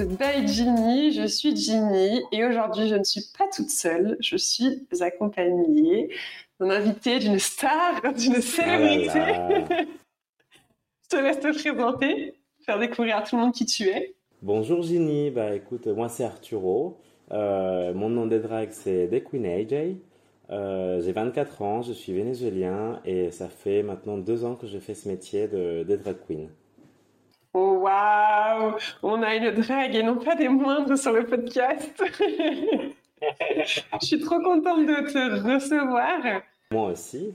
podcast by Ginny. Je suis Ginny et aujourd'hui je ne suis pas toute seule, je suis accompagnée d'un invité, d'une star, d'une Ah célébrité. je te laisse te présenter, faire découvrir à tout le monde qui tu es. Bonjour Ginny, bah écoute, moi c'est Arturo. Euh, mon nom de drague c'est The Queen AJ. Euh, j'ai 24 ans, je suis vénézuélien et ça fait maintenant deux ans que je fais ce métier de, de drag queen. Oh, Waouh, on a une drague et non pas des moindres sur le podcast. je suis trop contente de te recevoir. Moi aussi.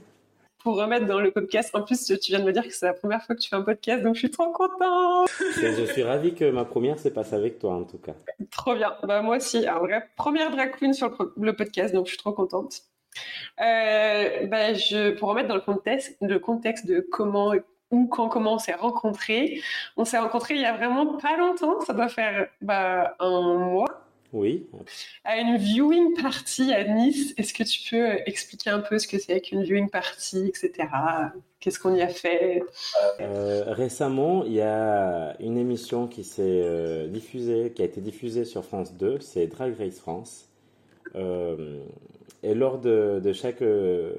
Pour remettre dans le podcast, en plus tu viens de me dire que c'est la première fois que tu fais un podcast, donc je suis trop contente. Je suis ravi que ma première se passe avec toi en tout cas. Trop bien. Bah, moi aussi, en vrai, première drag queen sur le, le podcast, donc je suis trop contente. Euh, bah, je, pour remettre dans le contexte, le contexte de comment ou quand comment on s'est rencontrés, on s'est rencontrés il y a vraiment pas longtemps, ça doit faire bah, un mois, Oui. à une viewing party à Nice. Est-ce que tu peux expliquer un peu ce que c'est qu'une viewing party, etc. Qu'est-ce qu'on y a fait? Euh, récemment, il y a une émission qui s'est euh, diffusée, qui a été diffusée sur France 2, c'est Drag Race France. Euh, et lors de, de chaque, euh,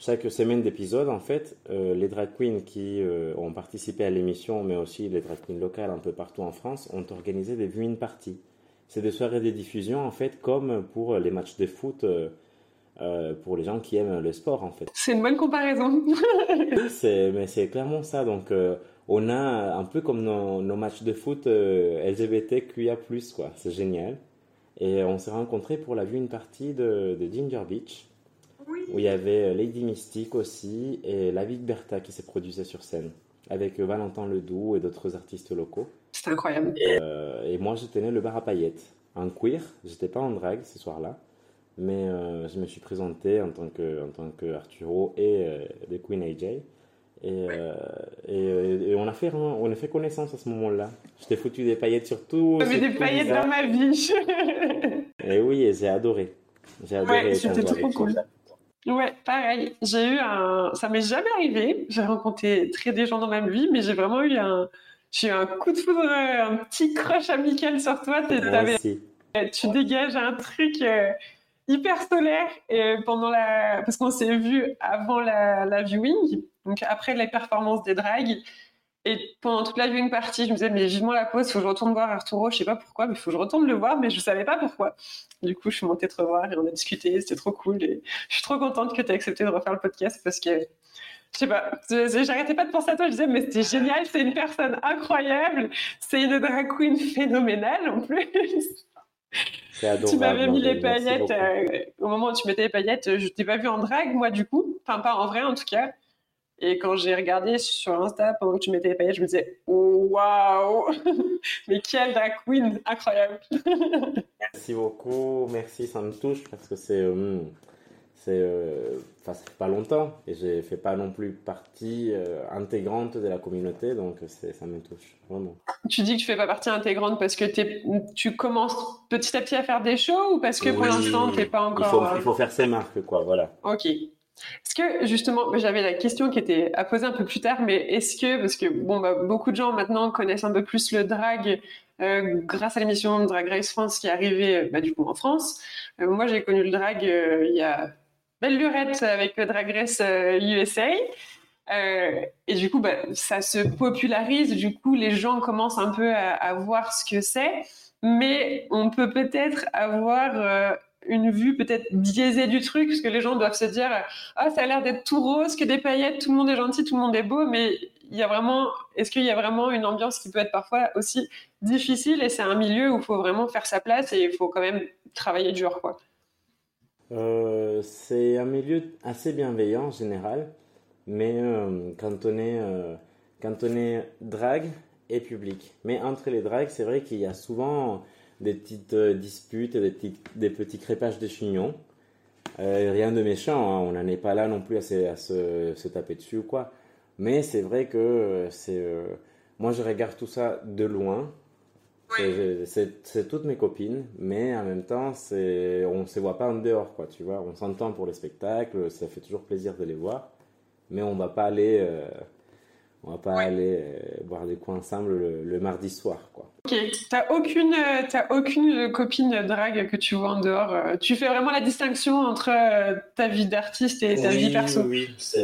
chaque semaine d'épisode, en fait, euh, les drag queens qui euh, ont participé à l'émission, mais aussi les drag queens locales un peu partout en France, ont organisé des viewing parties. C'est des soirées de diffusion, en fait, comme pour les matchs de foot, euh, pour les gens qui aiment le sport, en fait. C'est une bonne comparaison. Mais c'est clairement ça. Donc, on a un peu comme nos, nos matchs de foot LGBTQIA+, quoi. C'est génial. Et on s'est rencontrés pour la vue une partie de, de Ginger Beach, où il y avait Lady Mystique aussi, et La Vie de Bertha qui s'est produisait sur scène, avec Valentin Ledoux et d'autres artistes locaux. C'est incroyable. Euh, et moi, je tenais le bar à paillettes, en queer. J'étais pas en drague ce soir-là, mais euh, je me suis présenté en tant que, en tant que Arturo et euh, The Queen AJ. Et, euh, et, euh, et on, a fait, on a fait connaissance à ce moment-là. Je t'ai foutu des paillettes sur tout. J'avais des paillettes dans ma vie. Et oui, et j'ai adoré. J'ai adoré. Ouais, c'était trop cool. Ouais, pareil. J'ai eu un. Ça m'est jamais arrivé. J'ai rencontré très des gens dans ma vie, mais j'ai vraiment eu un. J'ai eu un coup de foudre, un petit crush amical sur toi. T'avais- tu dégages un truc euh, hyper solaire et pendant la. Parce qu'on s'est vu avant la, la viewing, donc après les performances des dragues. Et pendant toute la viewing party, je me disais, mais vivement la pause, faut que je retourne voir Arturo, je sais pas pourquoi, mais il faut que je retourne le voir, mais je savais pas pourquoi. Du coup, je suis montée te revoir et on a discuté, c'était trop cool. Et je suis trop contente que tu aies accepté de refaire le podcast parce que, je sais pas, j'arrêtais pas de penser à toi, je disais, mais c'était génial, c'est une personne incroyable, c'est une drag queen phénoménale en plus. Adorable. Tu m'avais mis les paillettes, euh, au moment où tu mettais les paillettes, je t'ai pas vu en drague, moi, du coup, enfin, pas en vrai en tout cas. Et quand j'ai regardé sur Insta pendant que tu mettais les paillettes, je me disais, waouh, mais quelle drag queen incroyable. Merci beaucoup, merci, ça me touche parce que c'est. hum, c'est. euh, Enfin, ça fait pas longtemps et j'ai fait pas non plus partie euh, intégrante de la communauté donc ça me touche, vraiment. Tu dis que tu fais pas partie intégrante parce que tu commences petit à petit à faire des shows ou parce que pour l'instant t'es pas Il encore. faut, euh, il faut faire ses marques, quoi, voilà. Ok. Est-ce que justement, j'avais la question qui était à poser un peu plus tard, mais est-ce que, parce que bon, bah, beaucoup de gens maintenant connaissent un peu plus le drag euh, grâce à l'émission Drag Race France qui est arrivée euh, bah, du coup en France. Euh, moi, j'ai connu le drag il y a belle lurette avec Drag Race USA. Et du coup, bah, ça se popularise. Du coup, les gens commencent un peu à, voir ce que c'est, mais on peut peut-être avoir une vue peut-être biaisée du truc, parce que les gens doivent se dire ah ça a l'air d'être tout rose, que des paillettes, tout le monde est gentil, tout le monde est beau, mais il y a vraiment, est-ce qu'il y a vraiment une ambiance qui peut être parfois aussi difficile? Et c'est un milieu où il faut vraiment faire sa place et il faut quand même travailler dur quoi. Euh, c'est un milieu assez bienveillant en général, mais euh, quand on est, euh, quand on est drague et public. Mais entre les dragues, c'est vrai qu'il y a souvent des petites euh, disputes, des petits, des petits crépages de chignons. Euh, rien de méchant, hein, on n'en est pas là non plus à se, à se, se taper dessus ou quoi. Mais c'est vrai que euh, c'est, euh, moi je regarde tout ça de loin. C'est- toutes mes copines, mais en même temps, c'est on se voit pas en dehors, quoi, tu vois. On s'entend pour les spectacles, ça fait toujours plaisir de les voir, mais on va pas aller, euh, On va pas aller boire des coups ensemble le, mardi soir, quoi. Ok, t'as aucune, aucune copine drague que tu vois en dehors. Tu fais vraiment la distinction entre ta vie d'artiste et ta vie perso. Oui, oui.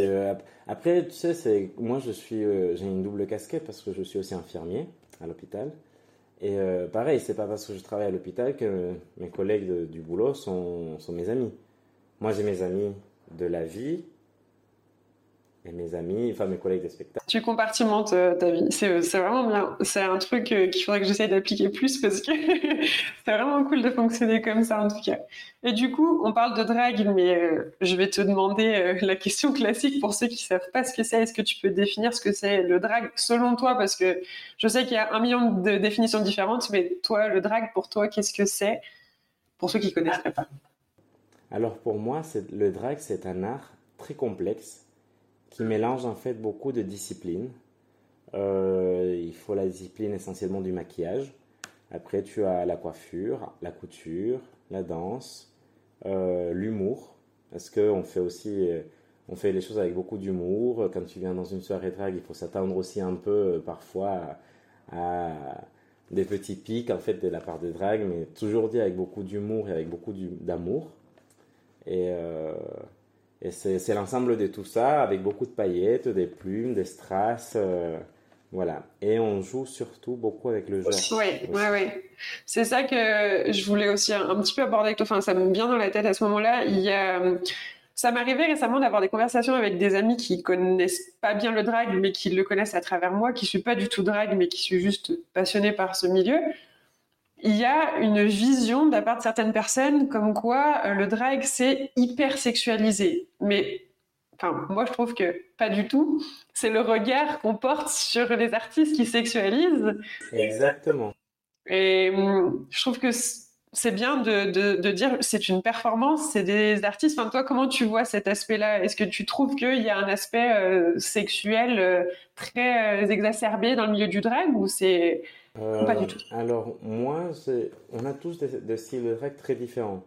après, tu sais, c'est moi, je suis, j'ai une double casquette parce que je suis aussi infirmier à l'hôpital. Et euh, pareil, c'est pas parce que je travaille à l'hôpital que mes collègues du boulot sont, sont mes amis. Moi, j'ai mes amis de la vie, et mes amis, enfin mes collègues des spectacles. Tu compartimentes euh, ta vie, c'est vraiment bien. C'est un truc euh, qu'il faudrait que j'essaye d'appliquer plus parce que c'est vraiment cool de fonctionner comme ça en tout cas. Et du coup, on parle de drague, mais euh, je vais te demander la question classique pour ceux qui savent pas ce que c'est. Est-ce que tu peux définir ce que c'est le drag selon toi? Parce que je sais qu'il y a un million de définitions différentes, mais toi, le drag pour toi, qu'est-ce que c'est? Pour ceux qui connaisseraient pas. Alors pour moi, le drag, c'est un art très complexe qui mélange en fait beaucoup de disciplines. Euh, il faut la discipline essentiellement du maquillage. Après, tu as la coiffure, la couture, la danse, euh, l'humour. Parce qu'on fait aussi, euh, on fait les choses avec beaucoup d'humour. Quand tu viens dans une soirée drague, il faut s'attendre aussi un peu parfois à, des petits pics en fait de la part des dragues, mais toujours dit avec beaucoup d'humour et avec beaucoup d'amour. Et et c'est l'ensemble de tout ça, avec beaucoup de paillettes, des plumes, des strass. Euh, voilà. Et on joue surtout beaucoup avec le genre. Oui, oui, oui. C'est ça que je voulais aussi un, petit peu aborder avec toi. Enfin, ça me vient dans la tête à ce moment-là. Il y a. Ça m'arrivait récemment d'avoir des conversations avec des amis qui connaissent pas bien le drag, mais qui le connaissent à travers moi, qui suis pas du tout drag, mais qui suis juste passionnée par ce milieu il y a une vision de la part de certaines personnes comme quoi euh, le drag c'est hyper sexualisé. Mais enfin, moi je trouve que pas du tout. C'est le regard qu'on porte sur les artistes qui sexualisent. Exactement. Et hum, je trouve que c'est bien de, de, de dire c'est une performance, c'est des artistes. Enfin, toi, comment tu vois cet aspect-là? Est-ce que tu trouves qu'il y a un aspect euh, sexuel euh, très exacerbé dans le milieu du drag ou c'est pas du tout. Euh, alors, moi, on a tous des, styles de drag très différents.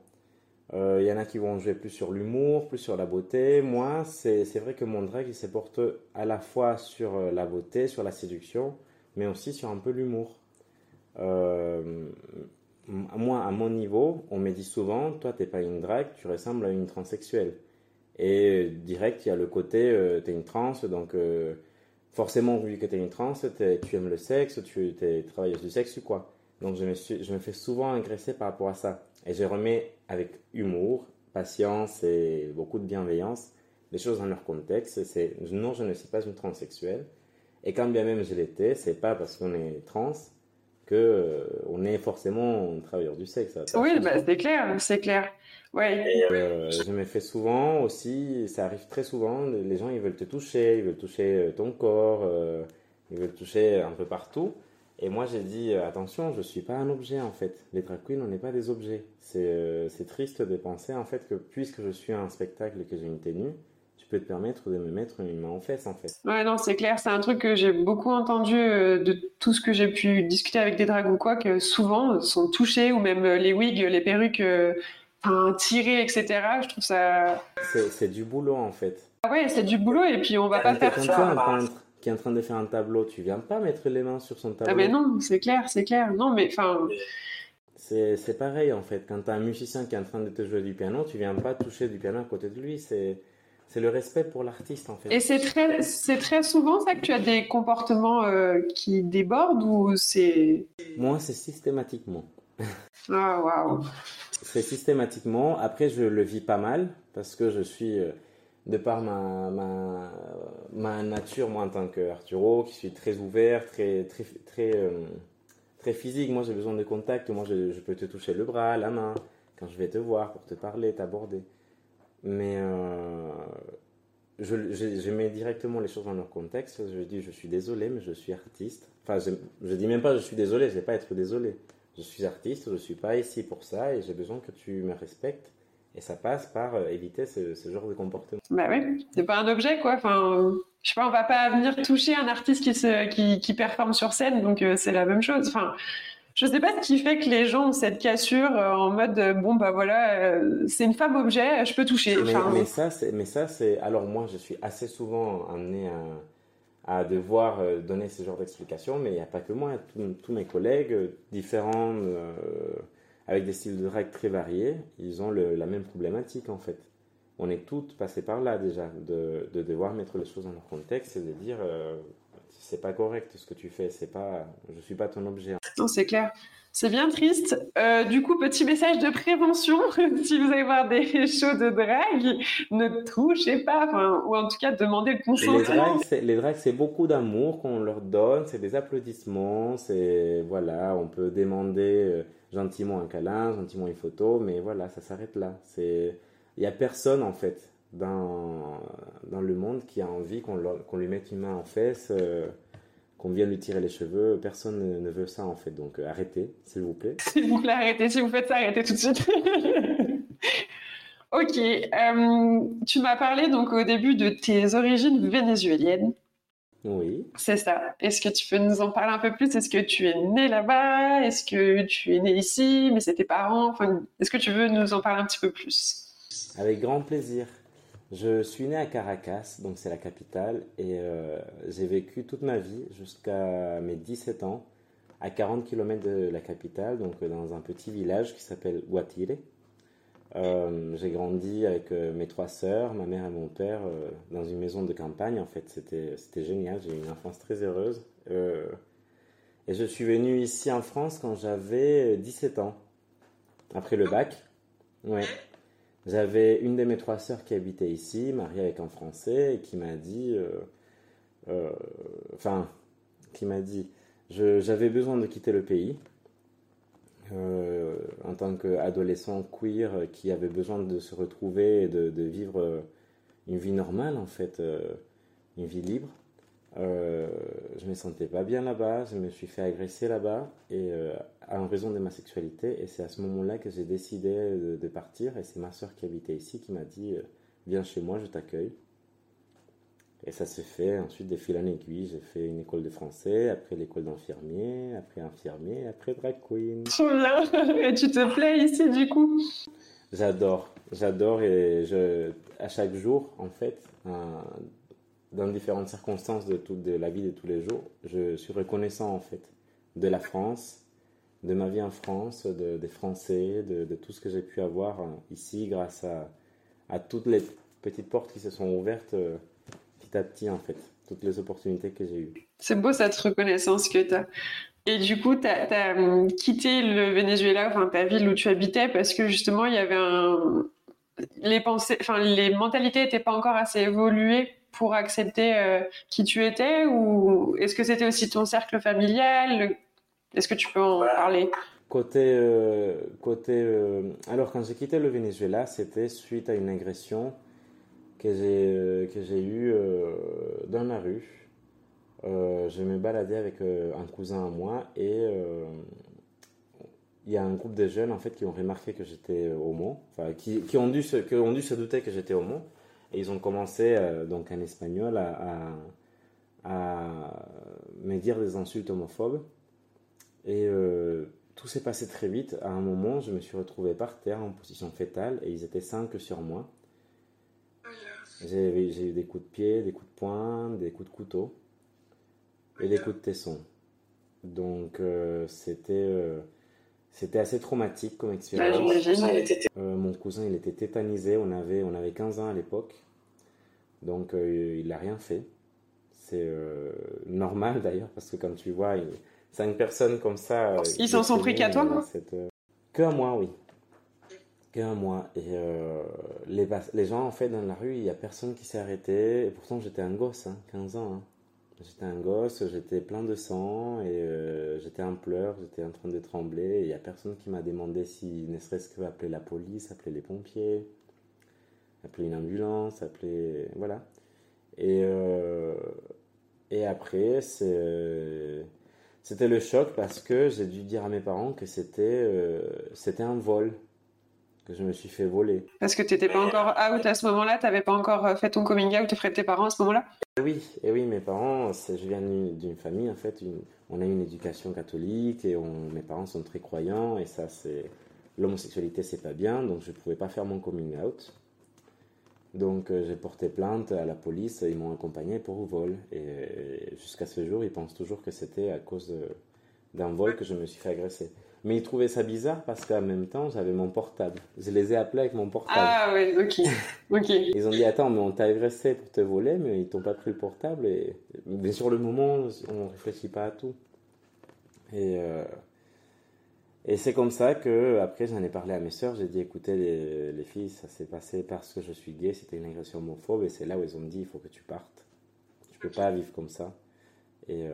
Il euh, y en a qui vont jouer plus sur l'humour, plus sur la beauté. Moi, c'est vrai que mon drag, il se porte à la fois sur euh, la beauté, sur la séduction, mais aussi sur un peu l'humour. moi, à mon niveau, on me dit souvent, toi, t'es pas une drag, tu ressembles à une transsexuelle. Et direct, il y a le côté, tu es une trans, donc forcément, vu que tu es une trans, tu aimes le sexe, tu es travailleuse du sexe ou quoi. Donc je me, suis, je me fais souvent agresser par rapport à ça. Et je remets avec humour, patience et beaucoup de bienveillance les choses dans leur contexte. C'est non, je ne suis pas une transsexuelle. Et quand bien même je l'étais, c'est pas parce qu'on est trans que euh, on est forcément travailleur du sexe. oui, bah, c'est clair, c'est clair. Ouais. Euh, je me fais souvent aussi, ça arrive très souvent, les gens ils veulent te toucher, ils veulent toucher euh, ton corps, euh, ils veulent toucher un peu partout. Et moi j'ai dit attention, je suis pas un objet en fait. Les drag queens, on n'est pas des objets. C'est triste de penser en fait que puisque je suis un spectacle et que j'ai une tenue, tu peux te permettre de me mettre une main en fesse en fait. Ouais, non, c'est clair, c'est un truc que j'ai beaucoup entendu de tout ce que j'ai pu discuter avec des drags ou quoi, que souvent sont touchés ou même les wigs, les perruques enfin, tirer, etc. Je trouve ça. C'est du boulot en fait. Ah ouais, c'est du boulot et puis on va pas faire ça. un peintre qui est en train de faire un tableau, tu viens pas mettre les mains sur son tableau. Ah mais non, c'est clair, c'est clair. Non mais enfin. C'est pareil en fait. Quand tu as un musicien qui est en train de te jouer du piano, tu viens pas toucher du piano à côté de lui. C'est c'est le respect pour l'artiste en fait. Et c'est très, c'est très souvent ça que tu as des comportements euh, qui débordent ou c'est. Moi, c'est systématiquement. Ah waouh c'est systématiquement. Après, je le vis pas mal parce que je suis, euh, de par ma, ma, nature, moi en tant qu'Arturo, qui suis très ouvert, très, très, très, euh, très physique. Moi, j'ai besoin de contact. Moi, je, je, peux te toucher le bras, la main, quand je vais te voir, pour te parler, t'aborder. Mais euh, je, je, mets directement les choses dans leur contexte. Je dis, je suis désolé, mais je suis artiste. Enfin, je, je dis même pas, je suis désolé, je vais pas être désolé je suis artiste, je ne suis pas ici pour ça et j'ai besoin que tu me respectes. Et ça passe par euh, éviter ce, genre de comportement. Bah oui, c'est pas un objet quoi. Enfin, je sais pas, on va pas venir toucher un artiste qui, se, qui, qui performe sur scène, donc euh, c'est la même chose. Enfin, je sais pas ce qui fait que les gens ont cette cassure euh, en mode bon bah voilà, c'est une femme objet, je peux toucher. Mais, mais ça, c'est, mais ça c'est. Alors moi, je suis assez souvent amené à à devoir euh, donner ce genre d'explications, mais il n'y a pas que moi, tous mes collègues, euh, différents, euh, avec des styles de drague très variés, ils ont la même problématique en fait. On est toutes passées par là déjà, de, devoir mettre les choses dans leur contexte et de dire c'est pas correct ce que tu fais, c'est pas, je suis pas ton objet. Non, c'est clair. C'est bien triste. Euh, du coup, petit message de prévention. si vous allez voir des shows de drague, ne touchez pas, ou en tout cas, demandez le consentement. Les dragues, c'est beaucoup d'amour qu'on leur donne, c'est des applaudissements, c'est, voilà, on peut demander euh, gentiment un câlin, gentiment une photo, mais voilà, ça s'arrête là. C'est, il y a personne, en fait, dans, dans le monde qui a envie qu'on, qu'on lui mette une main en fesse. Euh, qu'on vienne lui tirer les cheveux. Personne ne veut ça en fait. Donc euh, arrêtez, s'il vous plaît. S'il vous plaît, arrêtez. Si vous faites ça, arrêtez tout de suite. ok. Euh, tu m'as parlé donc au début de tes origines vénézuéliennes. Oui. C'est ça. Est-ce que tu peux nous en parler un peu plus? Est-ce que tu es né là-bas? Est-ce que tu es né ici? Mais c'est tes parents? Enfin, Est-ce que tu veux nous en parler un petit peu plus? Avec grand plaisir. Je suis né à Caracas, donc c'est la capitale, et euh, j'ai vécu toute ma vie jusqu'à mes 17 ans à 40 km de la capitale, donc dans un petit village qui s'appelle Guatire. Euh, j'ai grandi avec euh, mes trois sœurs, ma mère et mon père, dans une maison de campagne. En fait, c'était génial. J'ai eu une enfance très heureuse. et je suis venu ici en France quand j'avais 17 ans, après le bac. Ouais. J'avais une de mes trois sœurs qui habitait ici, mariée avec un Français, et qui m'a dit, euh, euh, enfin, qui m'a dit, j'avais besoin de quitter le pays. Euh, en tant qu'adolescent queer qui avait besoin de se retrouver et de, de vivre une vie normale en fait, une vie libre. Euh, je me sentais pas bien là-bas, je me suis fait agresser là-bas et euh, en raison de ma sexualité et c'est à ce moment-là que j'ai décidé de, partir et c'est ma soeur qui habitait ici qui m'a dit euh, viens chez moi, je t'accueille. Et ça s'est fait ensuite des fil en aiguille. J'ai fait une école de français, après l'école d'infirmier, après infirmier, après drag queen. Et tu te plais ici du coup? J'adore, j'adore et je, à chaque jour en fait, dans différentes circonstances de, toute de la vie de tous les jours, je suis reconnaissant en fait de la France, de ma vie en France, de, des Français, de, tout ce que j'ai pu avoir hein, ici grâce à, toutes les petites portes qui se sont ouvertes euh, petit à petit en fait, toutes les opportunités que j'ai eues. C'est beau cette reconnaissance que tu as. Et du coup, tu as, hum, quitté le Venezuela, enfin ta ville où tu habitais, parce que justement, il y avait. Les pensées, les mentalités n'étaient pas encore assez évoluées pour accepter euh, qui tu étais ou est-ce que c'était aussi ton cercle familial? Est-ce que tu peux en parler? Côté, euh, côté euh, alors quand j'ai quitté le Venezuela, c'était suite à une agression que j'ai que j'ai eue dans la rue. je me baladais avec un cousin à moi et il y a un groupe de jeunes en fait qui ont remarqué que j'étais homo, enfin qui, qui, ont dû se, qui ont dû se douter que j'étais homo. Et ils ont commencé, euh, donc en espagnol, à, à, me dire des insultes homophobes. Et euh, tout s'est passé très vite. À un moment, je me suis retrouvé par terre en position fétale et ils étaient cinq sur moi. J'ai eu des coups de pied, des coups de poing, des coups de couteau et des coups de tesson. Donc euh, c'était c'était assez traumatique comme expérience. Euh, mon cousin, il était tétanisé. On avait, on avait 15 ans à l'époque. Donc, euh, il n'a rien fait. C'est euh, normal d'ailleurs, parce que comme tu vois, cinq personnes comme ça. Ils s'en sont pris qu'à toi, cette, Que à moi, oui. Que à moi. Et les, les gens, en fait, dans la rue, il n'y a personne qui s'est arrêté. Et pourtant, j'étais un gosse, 15 hein, ans. Hein. J'étais un gosse, j'étais plein de sang et euh, j'étais en pleurs, j'étais en train de trembler. Il n'y a personne qui m'a demandé si, ne serait-ce que appeler la police, appeler les pompiers, appeler une ambulance, appeler. Voilà. Et, euh, et après, c'était le choc parce que j'ai dû dire à mes parents que c'était euh, c'était un vol je me suis fait voler. Parce que tu n'étais pas encore out à ce moment-là, tu n'avais pas encore euh, fait ton coming out auprès de tes parents à ce moment-là? Oui, et oui, mes parents, je viens d'une famille, en fait, on a une éducation catholique et mes parents sont très croyants et ça, c'est. L'homosexualité, c'est pas bien, donc je ne pouvais pas faire mon coming out. Donc j'ai porté plainte à la police, ils m'ont accompagné pour vol. Et jusqu'à ce jour, ils pensent toujours que c'était à cause d'un vol que je me suis fait agresser. Mais ils trouvaient ça bizarre parce qu'en même temps, j'avais mon portable. Je les ai appelés avec mon portable. Ah oui, ok. ok. Ils ont dit Attends, mais on t'a agressé pour te voler, mais ils t'ont pas pris le portable. Et... Mais sur le moment, on ne réfléchit pas à tout. Et, euh... et c'est comme ça que après j'en ai parlé à mes sœurs. J'ai dit Écoutez, les, les filles, ça s'est passé parce que je suis gay, c'était une agression homophobe. Et c'est là où ils ont dit Il faut que tu partes. Tu peux pas vivre comme ça. Et, euh...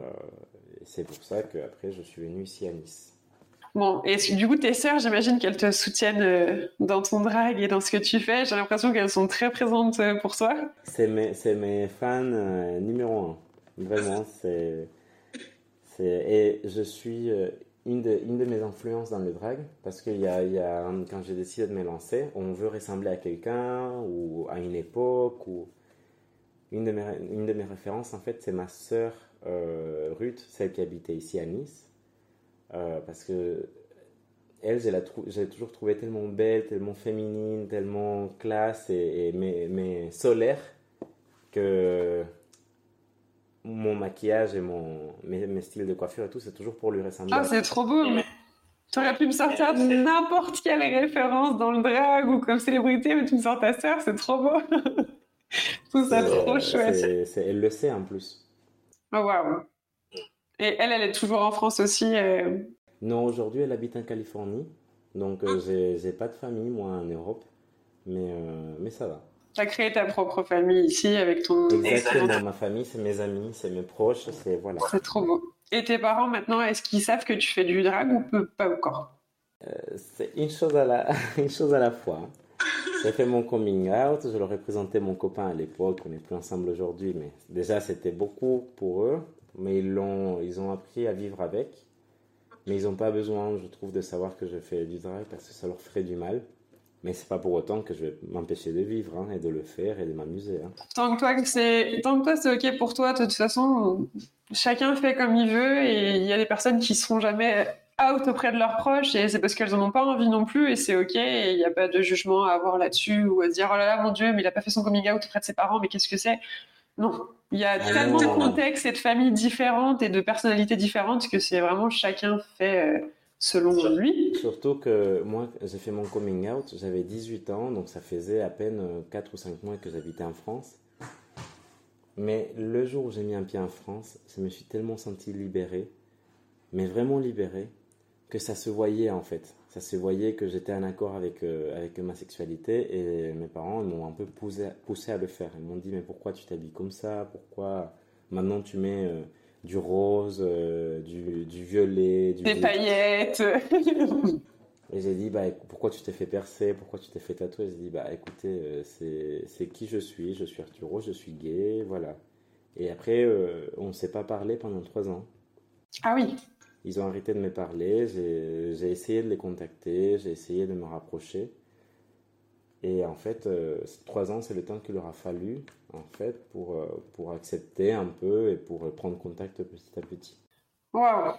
et c'est pour ça qu'après, je suis venu ici à Nice. Bon, et du coup, tes sœurs, j'imagine qu'elles te soutiennent euh, dans ton drag et dans ce que tu fais. J'ai l'impression qu'elles sont très présentes euh, pour toi. C'est mes, mes fans euh, numéro un. Vraiment, c'est. Et je suis une de, une de mes influences dans le drag parce qu'il y a, y a, quand j'ai décidé de me lancer, on veut ressembler à quelqu'un ou à une époque. ou Une de mes, une de mes références, en fait, c'est ma sœur Ruth, celle qui habitait ici à Nice euh, parce que elle, j'ai toujours trouvé tellement belle, tellement féminine, tellement classe et, mais, mais, solaire que mon maquillage et mon, mes, mes, styles de coiffure et tout, c'est toujours pour lui ressembler. Ah, c'est trop beau! Tu aurais pu me sortir n'importe quelle référence dans le drag ou comme célébrité, mais tu me sors ta sœur, c'est trop beau! tout ça, trop chouette. elle le sait en plus. Oh, waouh! Et elle, elle est toujours en France aussi euh... Non, aujourd'hui, elle habite en Californie. Donc, euh, ah. j'ai pas de famille, moi, en Europe. Mais, euh, mais ça va. Tu as créé ta propre famille ici avec ton... Exactement, ma famille, c'est mes amis, c'est mes proches, c'est... Voilà. C'est trop beau. Et tes parents, maintenant, est-ce qu'ils savent que tu fais du drag ou pas encore? Euh, C'est une chose, à la... une chose à la fois. J'ai fait mon coming out, je leur ai présenté mon copain à l'époque, on n'est plus ensemble aujourd'hui, mais déjà c'était beaucoup pour eux mais ils, l'ont, ils ont appris à vivre avec. Mais ils n'ont pas besoin, je trouve, de savoir que je fais du drag parce que ça leur ferait du mal. Mais c'est pas pour autant que je vais m'empêcher de vivre hein, et de le faire et de m'amuser. Hein. Tant que toi c'est tant ok pour toi, de toute façon, chacun fait comme il veut et il y a des personnes qui seront jamais out auprès de leurs proches et c'est parce qu'elles n'en ont pas envie non plus et c'est ok il n'y a pas de jugement à avoir là-dessus ou à dire oh là là mon dieu mais il a pas fait son coming out auprès de ses parents mais qu'est-ce que c'est? Non, il y a ah tellement de contextes et de familles différentes et de personnalités différentes que c'est vraiment chacun fait euh, selon lui. Surtout que moi, j'ai fait mon coming out, j'avais 18 ans, donc ça faisait à peine 4 ou 5 mois que j'habitais en France. Mais le jour où j'ai mis un pied en France, je me suis tellement senti libéré, mais vraiment libéré, que ça se voyait en fait ça se voyait que j'étais en accord avec, euh, avec ma sexualité et mes parents m'ont un peu poussé, poussé à le faire. Ils m'ont dit mais pourquoi tu t'habilles comme ça? Pourquoi maintenant tu mets euh, du rose, euh, du, du, violet, du des paillettes. Et j'ai dit bah pourquoi tu t'es fait percer? Pourquoi tu t'es fait tatouer? J'ai dit bah écoutez c'est qui je suis, je suis Arturo, je suis gay, voilà. Et après on ne s'est pas parlé pendant trois ans. Ah oui ils ont arrêté de me parler, j'ai essayé de les contacter, j'ai essayé de me rapprocher. Et en fait, euh, trois ans, c'est le temps qu'il leur a fallu, en fait, pour, euh, pour accepter un peu et pour prendre contact petit à petit. Waouh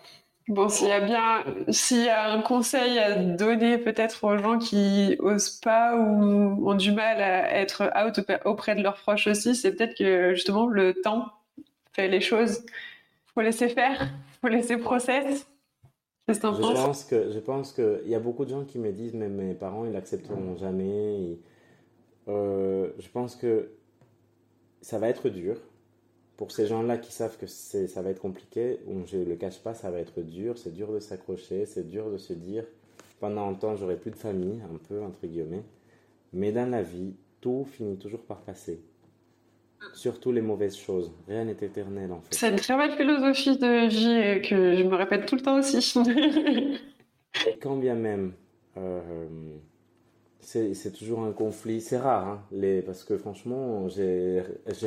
Bon, s'il y a bien, y a un conseil à donner peut-être aux gens qui osent pas ou ont du mal à être out auprès de leurs proches aussi, c'est peut-être que justement le temps fait les choses. Faut laisser faire laisser process. Je pense que je pense que il y a beaucoup de gens qui me disent mais mes parents ils l'accepteront jamais. Euh, je pense que ça va être dur pour ces gens-là qui savent que c'est ça va être compliqué. Je le cache pas, ça va être dur. C'est dur de s'accrocher, c'est dur de se dire pendant un temps j'aurai plus de famille, un peu entre guillemets. Mais dans la vie, tout finit toujours par passer. Surtout les mauvaises choses. Rien n'est éternel en fait. C'est une très belle philosophie de vie que je me répète tout le temps aussi. et quand bien même, euh, c'est toujours un conflit. C'est rare, hein, les, parce que franchement, j'ai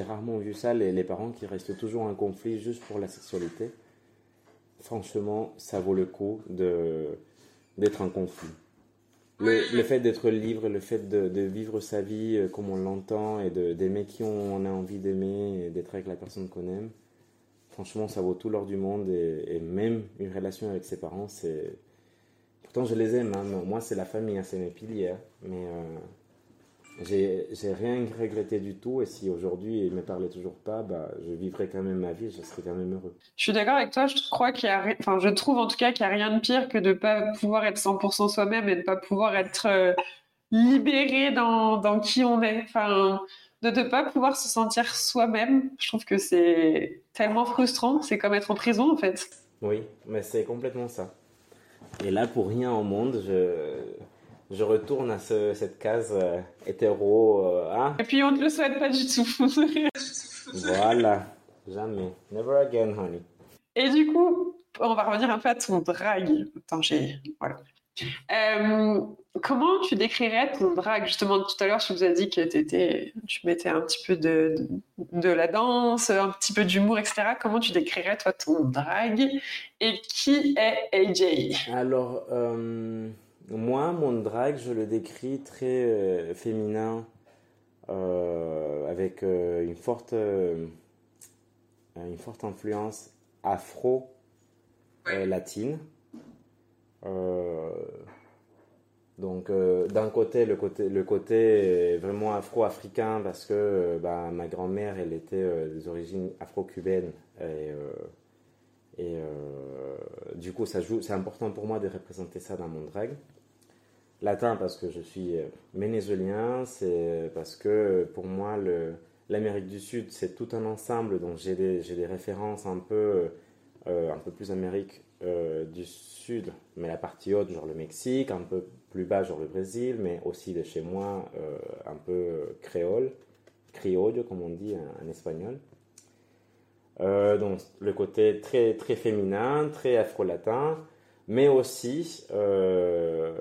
rarement vu ça, les, les, parents qui restent toujours en conflit juste pour la sexualité. Franchement, ça vaut le coup d'être en conflit. Le, fait d'être libre, le fait de, vivre sa vie euh, comme on l'entend et d'aimer qui on a envie d'aimer et d'être avec la personne qu'on aime, franchement, ça vaut tout l'or du monde. Et, même une relation avec ses parents, c'est. Pourtant, je les aime. Hein. Moi, c'est la famille, hein, c'est mes piliers. Hein. Mais, euh, j'ai rien regretté du tout. Et si aujourd'hui il me parlait toujours pas, bah, je vivrais quand même ma vie, je serais quand même heureux. Je suis d'accord avec toi. Je crois qu'il y a, enfin, je trouve en tout cas qu'il n'y a rien de pire que de pas pouvoir être 100% soi-même et de pas pouvoir être euh, libéré dans, dans, qui on est. Enfin, de ne pas pouvoir se sentir soi-même. Je trouve que c'est tellement frustrant. C'est comme être en prison en fait. Oui, mais c'est complètement ça. Et là, pour rien au monde, je je retourne à cette case euh, hétéro. Euh, hein. Et puis on ne le souhaite pas du tout. voilà, jamais. Never again, honey. Et du coup, on va revenir un peu à ton drag. Attends, j'ai. Voilà. Euh, comment tu décrirais ton drag Justement, tout à l'heure, tu nous as dit que étais, tu mettais un petit peu de, de, la danse, un petit peu d'humour, etc. Comment tu décrirais, toi, ton drag Et qui est AJ Alors, moi, mon drag, je le décris très euh, féminin, euh, avec euh, une, forte, une forte influence afro-latine. donc, d'un côté le, côté, le côté vraiment afro-africain, parce que bah, ma grand-mère, elle était des origines afro-cubaines. Et, et du coup, ça joue, c'est important pour moi de représenter ça dans mon drag latin parce que je suis euh, vénézuélien, c'est parce que pour moi l'Amérique du Sud c'est tout un ensemble, donc j'ai des, références un peu, euh, un peu plus Amérique euh, du Sud, mais la partie haute genre le Mexique, un peu plus bas genre le Brésil, mais aussi de chez moi un peu créole, criollo comme on dit en, espagnol. donc le côté très, très féminin, très afro-latin, mais aussi euh,